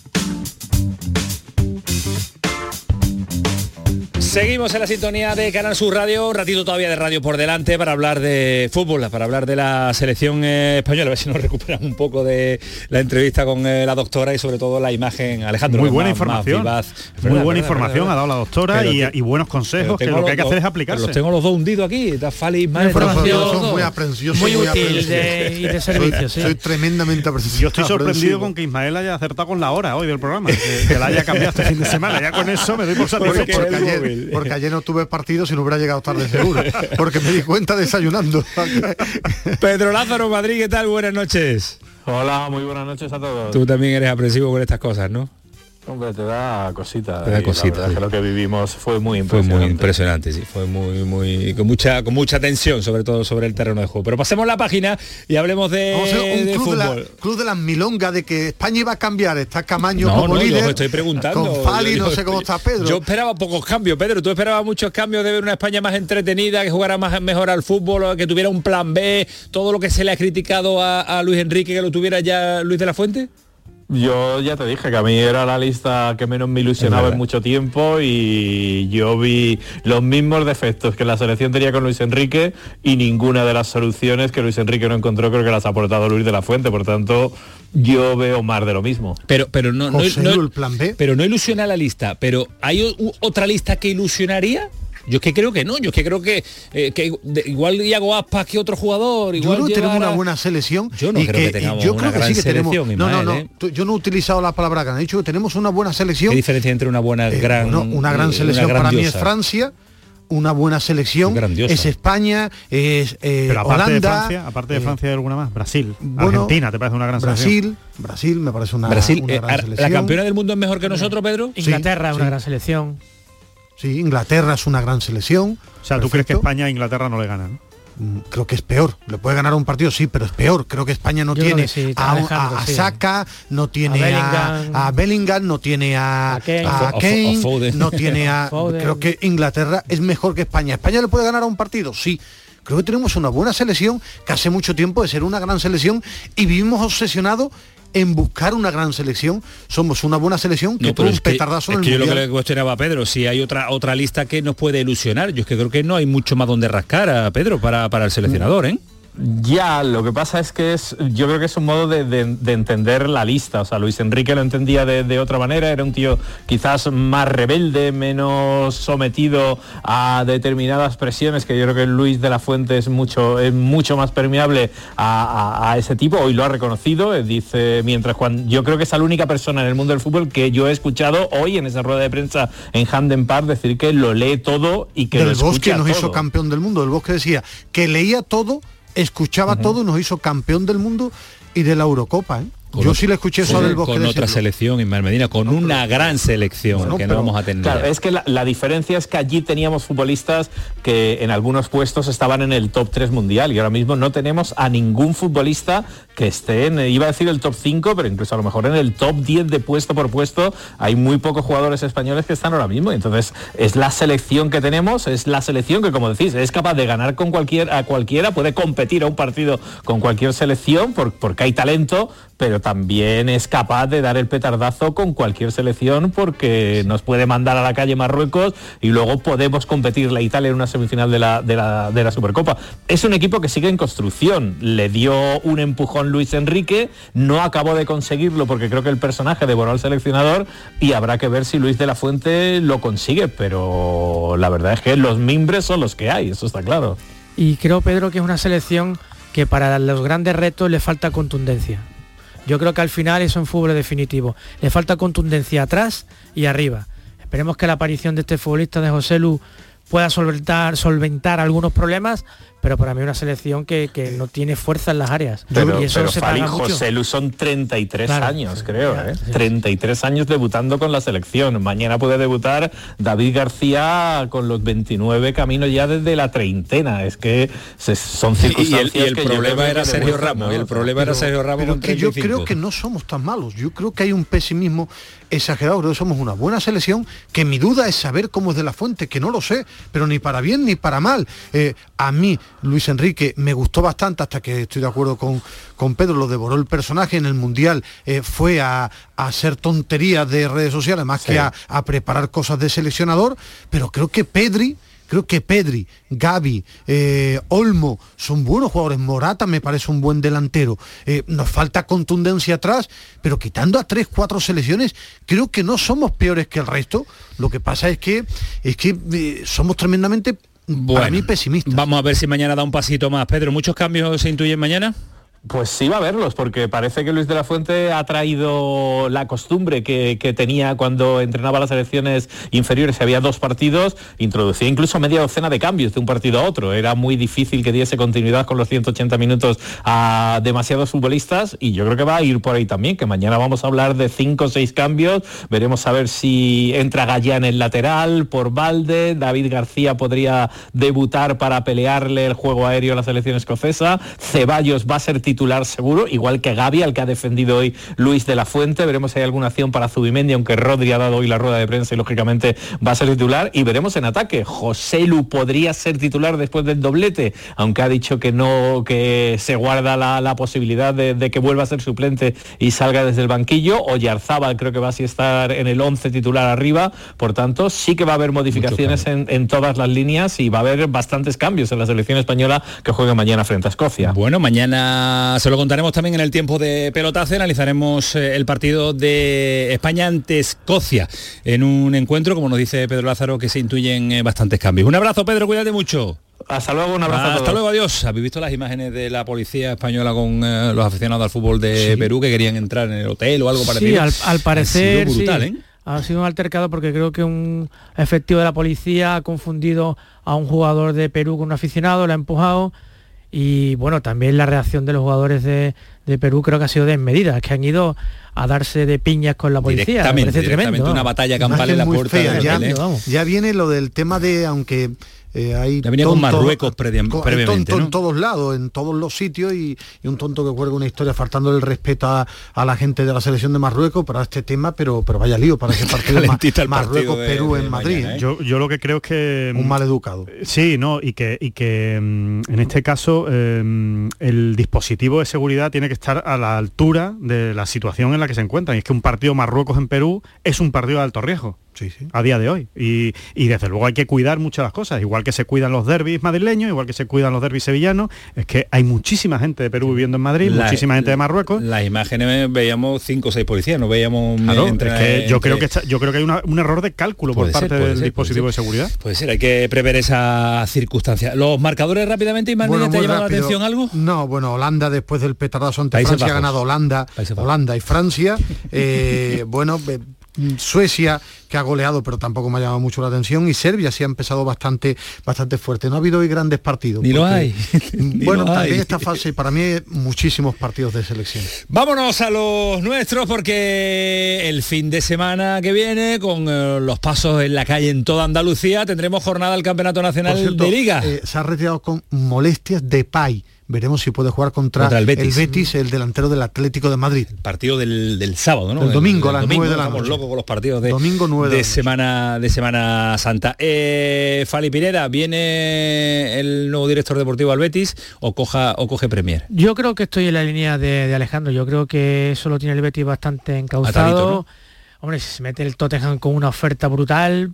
Seguimos en la sintonía de Canal Sur Radio, un ratito todavía de radio por delante para hablar de fútbol, para hablar de la selección eh, española, a ver si nos recuperamos un poco de la entrevista con eh, la doctora y sobre todo la imagen, Alejandro. Muy buena información. muy buena información ha dado la doctora y, buenos consejos, que lo que hay que hacer es aplicarse. Los tengo los dos hundidos aquí, da Fali más información muy, muy, útil y de servicio. Soy, tremendamente apreciado. Yo estoy sorprendido con que Ismael haya acertado con la hora hoy del programa, que, la haya cambiado este fin de semana. Ya con eso me doy por satisfecho. Porque ayer, no tuve partido si no hubiera llegado tarde seguro, porque me di cuenta desayunando. Pedro Lázaro Madrid, ¿qué tal? Buenas noches. Hola, muy buenas noches a todos. Tú también eres aprensivo con estas cosas, ¿no? Hombre, te da cosita. Te da cosita. que lo que vivimos fue muy impresionante. Fue muy impresionante, sí. Fue muy, muy, con mucha, con mucha tensión, sobre todo sobre el terreno de juego. Pero pasemos la página y hablemos de, un club fútbol. De la, club de las milongas de que España iba a cambiar. Está Camaño no, como no, líder. Yo me estoy preguntando. Con Fali, no sé cómo está Pedro. Yo esperaba pocos cambios, Pedro. Tú esperabas muchos cambios de ver una España más entretenida, que jugara más mejor al fútbol, que tuviera un plan B, todo lo que se le ha criticado a, a Luis Enrique, que lo tuviera ya Luis de la Fuente. Yo ya te dije que a mí era la lista que menos me ilusionaba en mucho tiempo y yo vi los mismos defectos que la selección tenía con Luis Enrique y ninguna de las soluciones que Luis Enrique no encontró creo que las ha aportado Luis de la Fuente. Por tanto, yo veo más de lo mismo. Pero, pero no, no, el plan B. pero no ilusiona la lista. Pero ¿hay otra lista que ilusionaría? Yo es que creo que no, yo es que creo que, eh, que igual Iago Aspas que otro jugador, igual yo creo que tenemos una buena selección. Yo no creo que, tengamos yo creo que sí que tenemos. no, no, no. ¿eh? Yo no he utilizado la palabra gran, he dicho que tenemos una buena selección. ¿Qué diferencia entre una buena eh, gran una gran selección para mí es Francia? una buena selección es España es Pero aparte Holanda de Francia, aparte de Francia hay alguna más Brasil Argentina te parece una gran Brasil selección? Brasil me parece una, Brasil, una gran selección la campeona del mundo es mejor que nosotros Pedro Inglaterra es una gran selección Sí, Inglaterra es una gran selección. O sea, ¿tú crees que España a Inglaterra no le ganan? Mm, creo que es peor. Le puede ganar un partido, sí, pero es peor. Creo que España no tiene a, a, Saka, no tiene a Bellingham, no tiene a, Kane, no tiene a... Creo que Inglaterra es mejor que España. ¿España le puede ganar a un partido? Sí. Creo que tenemos una buena selección que hace mucho tiempo de ser una gran selección y vivimos obsesionados en buscar una gran selección. Somos una buena selección que tuvo un petardazo en el que yo lo que le cuestionaba a Pedro, si hay otra otra lista que nos puede ilusionar, yo es que creo que no hay mucho más donde rascar a Pedro para, para el seleccionador, ¿eh? Ya, lo que pasa es que es, yo creo que es un modo de, entender la lista. O sea, Luis Enrique lo entendía de, otra manera, era un tío quizás más rebelde, menos sometido a determinadas presiones, que yo creo que Luis de la Fuente es mucho, es mucho más permeable a, ese tipo, hoy lo ha reconocido, eh, dice, mientras cuando yo creo que es la única persona en el mundo del fútbol que yo he escuchado hoy en esa rueda de prensa en Handen Park decir que lo lee todo y que del lo Bosque nos hizo campeón del mundo, el Bosque decía que leía todo escuchaba todo, nos hizo campeón del mundo y de la Eurocopa. ¿eh? Yo sí le escuché eso del bosque Con otra selección, Ismael Medina, con una gran selección que no vamos a tener. Claro, es que la, diferencia es que allí teníamos futbolistas que en algunos puestos estaban en el top 3 mundial y ahora mismo no tenemos a ningún futbolista que esté en, iba a decir el top 5, pero incluso a lo mejor en el top 10 de puesto por puesto hay muy pocos jugadores españoles que están ahora mismo. Entonces es la selección que tenemos, es la selección que como decís, es capaz de ganar con cualquier, a cualquiera, puede competir a un partido con cualquier selección porque hay talento, pero también es capaz de dar el petardazo con cualquier selección porque nos puede mandar a la calle Marruecos y luego podemos competir la Italia en una semifinal de la, de la, Supercopa. Es un equipo que sigue en construcción. Le dio un empujón Luis Enrique, no acabó de conseguirlo porque creo que el personaje devoró al seleccionador y habrá que ver si Luis de la Fuente lo consigue, pero la verdad es que los mimbres son los que hay, eso está claro. Y creo, Pedro, que es una selección que para los grandes retos le falta contundencia yo creo que al final eso en fútbol definitivo. Le falta contundencia atrás y arriba. Esperemos que la aparición de este futbolista de José Lu pueda solventar algunos problemas, pero para mí una selección que, no tiene fuerza en las áreas. Pero, y eso se Fali José Lu son 33 años, creo, ¿eh? 33 años debutando con la selección. Mañana puede debutar David García con los 29 caminos ya desde la treintena. Es que son circunstancias. Y el, problema era Sergio Ramos, y el problema era Sergio Ramos. Pero que yo creo que no somos tan malos. Yo creo que hay un pesimismo exagerado. Creo que somos una buena selección, que mi duda es saber cómo es de la fuente, que no lo sé, pero ni para bien ni para mal. Eh, a mí Luis Enrique me gustó bastante hasta que estoy de acuerdo con, con Pedro, lo devoró el personaje en el Mundial, eh, fue a, hacer tonterías de redes sociales más que a, preparar cosas de seleccionador, pero creo que Pedri, creo que Pedri, Gaby, eh, Olmo son buenos jugadores. Morata me parece un buen delantero. Eh, nos falta contundencia atrás, pero quitando a tres, cuatro selecciones, creo que no somos peores que el resto. Lo que pasa es que es que somos tremendamente bueno, para mí pesimista. Vamos a ver si mañana da un pasito más. Pedro, ¿muchos cambios se intuyen mañana? Pues sí va a verlos, porque parece que Luis de la Fuente ha traído la costumbre que, tenía cuando entrenaba las elecciones inferiores, había dos partidos, introducía incluso media docena de cambios de un partido a otro. Era muy difícil que diese continuidad con los 180 minutos a demasiados futbolistas y yo creo que va a ir por ahí también, que mañana vamos a hablar de cinco o seis cambios, veremos a ver si entra Gallá en lateral por Valde, David García podría debutar para pelearle el juego aéreo a la selección escocesa, Ceballos va a ser seguro, igual que Gaby, al que ha defendido hoy Luis de la Fuente. Veremos si hay alguna acción para Zubimendi, aunque Rodri ha dado hoy la rueda de prensa y lógicamente va a ser titular. Y veremos en ataque. José Lu podría ser titular después del doblete, aunque ha dicho que no, que se guarda la, posibilidad de, que vuelva a ser suplente y salga desde el banquillo. O Yarzábal creo que va a estar en el 11 titular arriba. Por tanto, sí que va a haber modificaciones en, en, todas las líneas y va a haber bastantes cambios en la selección española que juega mañana frente a Escocia. Bueno, mañana se lo contaremos también en el tiempo de pelotazo. Analizaremos eh, el partido de España ante Escocia en un encuentro, como nos dice Pedro Lázaro, que se intuyen eh, bastantes cambios. Un abrazo, Pedro, cuídate mucho. Hasta luego, un abrazo. Hasta luego, adiós. ¿Habéis visto las imágenes de la policía española con eh, los aficionados al fútbol de Perú que querían entrar en el hotel o algo parecido? Sí, al, parecer. Ha sido brutal, Ha sido un altercado porque creo que un efectivo de la policía ha confundido a un jugador de Perú con un aficionado, lo ha empujado y bueno, también la reacción de los jugadores de, Perú creo que ha sido desmedida, es que han ido a darse de piñas con la policía. Directamente, tremendo, una batalla campal en la puerta. ya, ya, viene lo del tema de, aunque eh, hay venía con Marruecos previamente, en todos lados, en todos los sitios y, un tonto que cuelga una historia faltando el respeto a, la gente de la selección de Marruecos para este tema, pero pero vaya lío para ese partido Marruecos-Perú en Madrid. ¿eh? yo, yo lo que creo es que... Un mal educado. Sí, no, y que, y que mm, en este caso em, el dispositivo de seguridad tiene que estar a la altura de la situación en la que se encuentran. Y es que un partido Marruecos en Perú es un partido de alto riesgo a día de hoy. Y, desde luego hay que cuidar muchas las cosas, igual que se cuidan los derbis madrileños, igual que se cuidan los derbis sevillanos, es que hay muchísima gente de Perú viviendo en Madrid, muchísima gente de Marruecos. Las imágenes veíamos cinco o seis policías, no veíamos yo creo que yo creo que hay un error de cálculo por parte del dispositivo de seguridad. Puede ser, hay que prever esa circunstancia. Los marcadores rápidamente, y bueno, ¿te ha llamado la atención algo? No, bueno, Holanda después del petardazo ante Francia ha ganado Holanda, Holanda y Francia. Eh, bueno, Suecia, que ha goleado, pero tampoco me ha llamado mucho la atención, y Serbia sí ha empezado bastante, bastante fuerte. No ha habido hoy grandes partidos. Ni lo hay. bueno, también esta fase, para mí, muchísimos partidos de selección. Vámonos a los nuestros, porque el fin de semana que viene, con eh, los pasos en la calle en toda Andalucía, tendremos jornada del Campeonato Nacional de Liga. Eh, se ha retirado con molestias de PAI veremos si puede jugar contra, el, Betis. el, delantero del Atlético de Madrid. El partido del, sábado, ¿no? El domingo a las 9 de la noche. locos con los partidos de, domingo 9 de, semana, de Semana Santa. Eh, Fali Pineda, ¿viene el nuevo director deportivo al Betis o, coja, o coge Premier? Yo creo que estoy en la línea de, Alejandro. Yo creo que eso lo tiene el Betis bastante encauzado. Hombre, si se mete el Tottenham con una oferta brutal,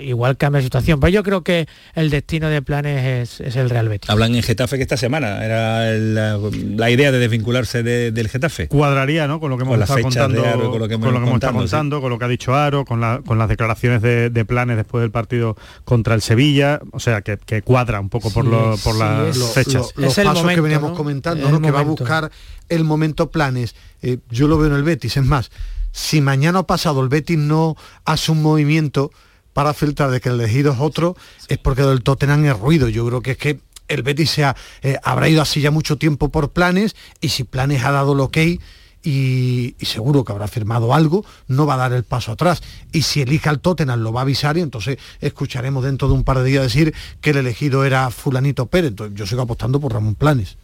igual cambia la situación. Pero yo creo que el destino de planes es, el Real Betis. Hablan en Getafe que esta semana era la, idea de desvincularse del Getafe. Cuadraría, ¿no? Con lo que hemos estado contando, con lo que, hemos estado contando, con lo que ha dicho Aro, con, las declaraciones de, planes después del partido contra el Sevilla. O sea, que, cuadra un poco por, por las fechas. los pasos que veníamos comentando, que va a buscar el momento planes. Eh, yo lo veo en el Betis. Es más, si mañana o pasado el Betis no hace un movimiento para filtrar de que el elegido es otro, es porque del Tottenham es ruido. Yo creo que es que el Betis se eh, habrá ido así ya mucho tiempo por planes y si planes ha dado el ok y, seguro que habrá firmado algo, no va a dar el paso atrás. Y si elija al Tottenham lo va a avisar y entonces escucharemos dentro de un par de días decir que el elegido era fulanito Pérez. Entonces yo sigo apostando por Ramón Planes.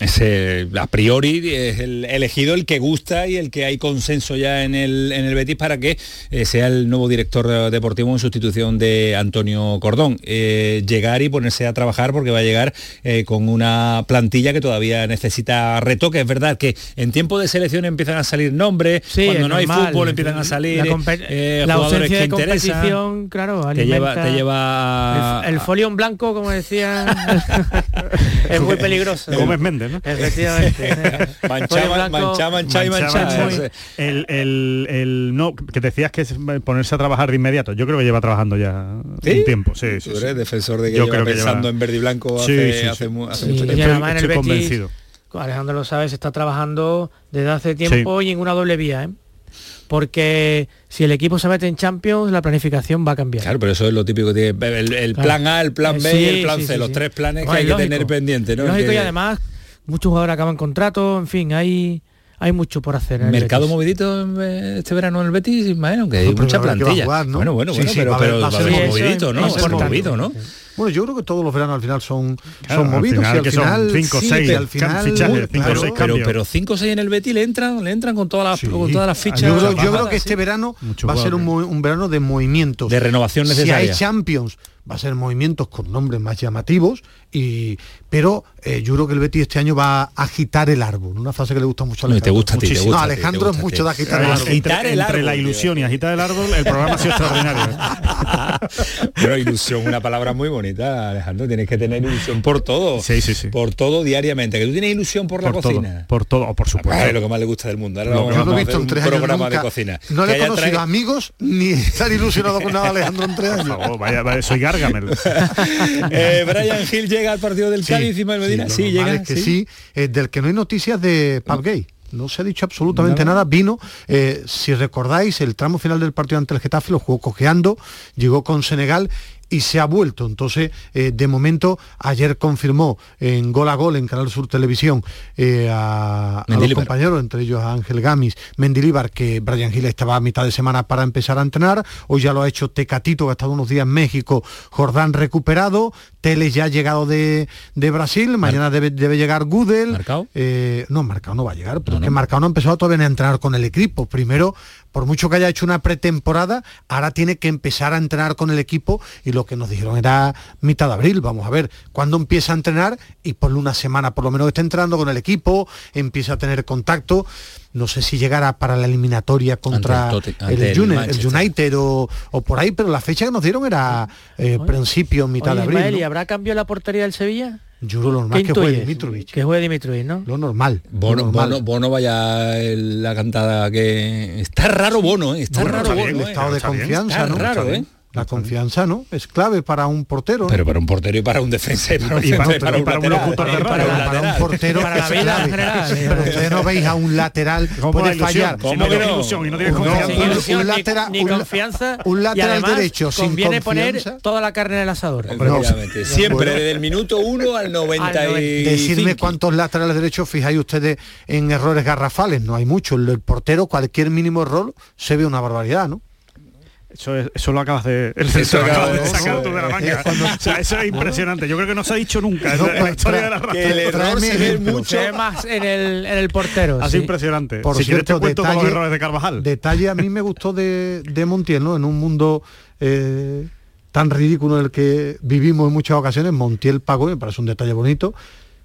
Ese, a priori es el elegido el que gusta y el que hay consenso ya en el, en el Betis para que eh, sea el nuevo director deportivo en sustitución de Antonio Cordón. Eh, llegar y ponerse a trabajar porque va a llegar eh, con una plantilla que todavía necesita retoque. Es verdad que en tiempo de selección empiezan a salir nombres, cuando no hay fútbol empiezan a salir la, jugadores que competición, claro, te lleva, te lleva el, folio en blanco, como decían, es muy peligroso. Gómez Méndez, ¿no? Efectivamente. mancha, mancha, mancha, y mancha. El, el, el, no, que decías que es ponerse a trabajar de inmediato. Yo creo que lleva trabajando ya un tiempo. Sí, sí, Tú eres defensor de que Yo creo que pensando en verde y blanco hace, hace, hace mucho tiempo. Estoy, convencido. Alejandro lo sabe, se está trabajando desde hace tiempo y en una doble vía. ¿eh? porque si el equipo se mete en Champions, la planificación va a cambiar. Claro, pero eso es lo típico que tiene el, plan A, el plan B y el plan C, los tres planes que hay que tener pendiente. ¿no? Lógico, y además muchos jugadores acaban contrato, en fin, hay hay mucho por hacer. Mercado movidito este verano en el Betis, Ismael, aunque hay mucha plantilla. Bueno, bueno, bueno, pero, pero va a ser movidito, ¿no? Va a ser movido, ¿no? Bueno, yo creo que todos los veranos al final son, son movidos. Al final, y al final, 5 6 al final, fichajes, cinco, seis pero, pero 5 o 6 en el Betis le entran, le entran con todas las, con todas las fichas. Yo creo, yo creo que este verano va a ser un, un, verano de movimientos. De renovación necesaria. Si hay Champions, va a ser movimientos con nombres más llamativos, y, pero eh, yo creo que el Betis este año va a agitar el árbol, una frase que le gusta mucho a Alejandro. te gusta, ti, te gusta, no, Alejandro es mucho de agitar el árbol. Agitar el árbol. Entre la ilusión y agitar el árbol, el programa ha sido extraordinario. pero ilusión, una palabra muy bonita, Alejandro, tienes que tener ilusión por todo. Sí, sí, sí. Por todo diariamente. Que tú tienes ilusión por, la cocina. Por todo, por supuesto. es lo que más le gusta del mundo. Ahora yo no he visto en tres programa de cocina. No le he conocido amigos ni estar ilusionado con nada Alejandro en tres años. Por favor, vaya, vaya, soy Eh, Brian Hill llega al partido del Cádiz y Medina. Sí, llega. Es que sí, eh, del que no hay noticias de Pap Gay. No se ha dicho absolutamente nada. Vino, eh, si recordáis, el tramo final del partido ante el Getafe lo jugó cojeando, llegó con Senegal y se ha vuelto. Entonces, eh, de momento, ayer confirmó en Gol a Gol en Canal Sur Televisión eh, a, los compañeros, entre ellos a Ángel Gamis, Mendilibar, que Brian Gil estaba a mitad de semana para empezar a entrenar. Hoy ya lo ha hecho Tecatito, que ha estado unos días en México, Jordán recuperado, Teles ya ha llegado de, Brasil, mañana debe, llegar Gudel. ¿Marcado? Eh, no, Marcado no va a llegar, pero es que Marcado no ha empezado todavía a entrenar con el equipo. Primero por mucho que haya hecho una pretemporada, ahora tiene que empezar a entrenar con el equipo y lo que nos dijeron era mitad de abril. Vamos a ver cuándo empieza a entrenar y por una semana por lo menos está entrando con el equipo, empieza a tener contacto. No sé si llegará para la eliminatoria contra el, United, o, por ahí, pero la fecha que nos dieron era eh, principio, mitad de abril. ¿Y habrá cambiado la portería del Sevilla? Yo lo normal que juegue Dimitrovic. Que juegue Dimitrovic, ¿no? Lo normal. Bono, normal. Bono, vaya la cantada que... Está raro Bono, ¿eh? Está raro Bono. ¿eh? estado de confianza, ¿no? raro, ¿eh? La confianza, ¿no? Es clave para un portero. Pero para un portero y para un defensa y para un, para, para, un, locutor de radio. Para, un portero para la vida en general. Pero ustedes no veis a un lateral puede fallar. Si no tienes ilusión y no tienes confianza. Un lateral, ni confianza. Un lateral derecho sin conviene poner toda la carne en el asador. Siempre desde el minuto 1 al 90 Decirme cuántos laterales derechos fijáis ustedes en errores garrafales. No hay mucho. El portero, cualquier mínimo error, se ve una barbaridad, ¿no? Eso, es, eso lo acabas de, eso lo acabas de sacar tú de la manga. o sea, eso es impresionante. Yo creo que no se ha dicho nunca no, en la historia de la. Que el error se ve mucho más en el, en el portero. Así sí. impresionante. Por si cierto, te cuento detalle, con los errores de Carvajal. Detalle a mí me gustó de, de Montiel, ¿no? En un mundo eh, tan ridículo en el que vivimos en muchas ocasiones, Montiel pagó, me parece un detalle bonito,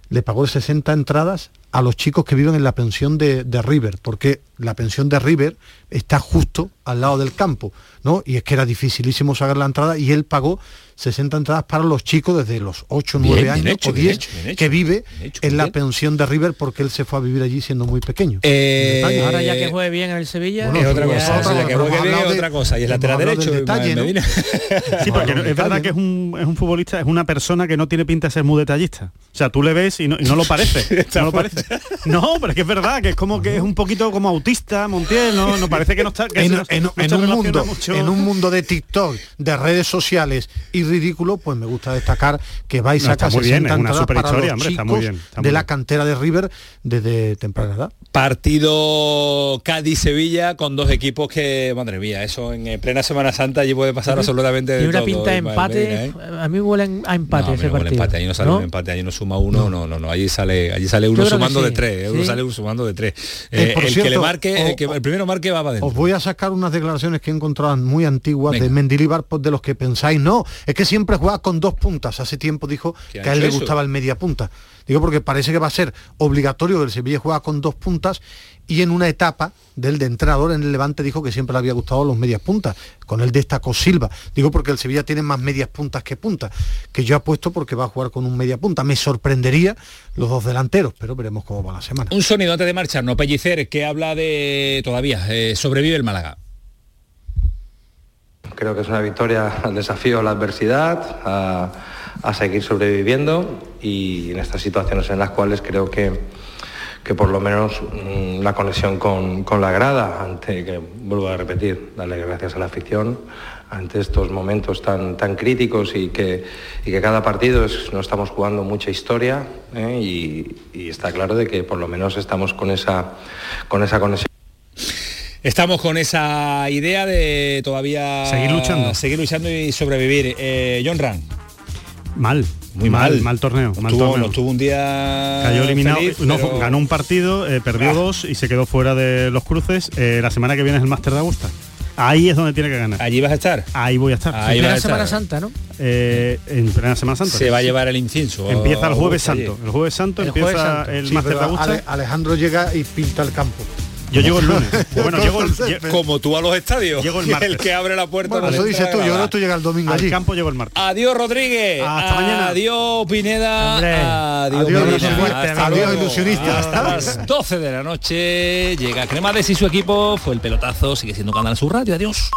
le pagó 60 entradas a los chicos que viven en la pensión de, de River, porque la pensión de River está justo al lado del campo, ¿no? Y es que era dificilísimo sacar la entrada y él pagó 60 entradas para los chicos desde los 8, 9 años o 10 que vive en la pensión de River porque él se fue a vivir allí siendo muy pequeño. Eh, ahora ya que juegue bien en el Sevilla es otra cosa, que juegue bien otra cosa y el lateral derecho detalle, ¿no? Sí, porque es verdad que es un, es un futbolista, es una persona que no tiene pinta de ser muy detallista. O sea, tú le ves y no, y no lo parece. no lo parece. No, pero es que es verdad, que es como que es un poquito como autista, Montiel, no, no parece que no está... en, un mundo, en un mundo de TikTok, de redes sociales y ridículo, pues me gusta destacar que vais a bien, una super historia, hombre, está muy bien, de la cantera de River desde temprana edad. Partido Cádiz-Sevilla con dos equipos que, madre mía, eso en plena Semana Santa allí puede pasar absolutamente de Y una pinta de empate, ¿eh? a mí huele a empate ese partido. Empate, allí no sale un empate, allí no suma uno, no, no, no, allí sale, allí sale uno sumando de tres, uno sale sumando de tres. Eh, el que le marque, el, que, el primero marque va para adentro. Os voy a sacar unas declaraciones que he encontrado muy antiguas de Mendilibar pues, de los que pensáis, no, es que siempre juega con dos puntas. Hace tiempo dijo que a él le gustaba el media punta. Digo porque parece que va a ser obligatorio que el Sevilla juega con dos puntas y en una etapa del de entrenador en el Levante dijo que siempre le había gustado los medias puntas. Con él destacó Silva. Digo porque el Sevilla tiene más medias puntas que puntas, que yo apuesto porque va a jugar con un media punta. Me sorprendería los dos delanteros, pero veremos cómo va la semana. Un sonido antes de marchar, no Pellicer, que habla de todavía, eh, sobrevive el Málaga. Creo que es una victoria al desafío, a la adversidad, a, a seguir sobreviviendo y en estas situaciones en las cuales creo que que por lo menos mm, la conexión con, la grada, ante que vuelvo a repetir, darle gracias a la afición ante estos momentos tan, tan críticos y que, que cada partido es, no estamos jugando mucha historia ¿eh? y, está claro de que por lo menos estamos con esa, con esa conexión. Estamos con esa idea de todavía seguir luchando, seguir luchando y sobrevivir. Eh, John Ran. Mal, muy mal, mal, torneo. Mal tuvo, torneo. tuvo un día. Cayó eliminado. ganó un partido, eh, perdió ah. dos y se quedó fuera de los cruces. Eh, la semana que viene es el Máster de Augusta. Ahí es donde tiene que ganar. ¿Allí vas a estar? Ahí voy a estar. Ahí en plena Semana Santa, ¿no? Eh, en plena Semana Santa. Se va a llevar el incienso. Empieza el jueves santo. El jueves santo empieza el Máster de Augusta. Alejandro llega y pinta el campo. Yo llego el lunes. Bueno, llego como tú a los estadios. Llego el martes. El que abre la puerta. Bueno, eso dices tú, yo no tú llegas el domingo Al campo llego el martes. Adiós Rodríguez. Hasta mañana. Adiós Pineda. adiós, adiós, ilusionista. Hasta las 12 de la noche llega Cremades y su equipo. Fue el pelotazo. Sigue siendo Canal Sur Radio. Adiós.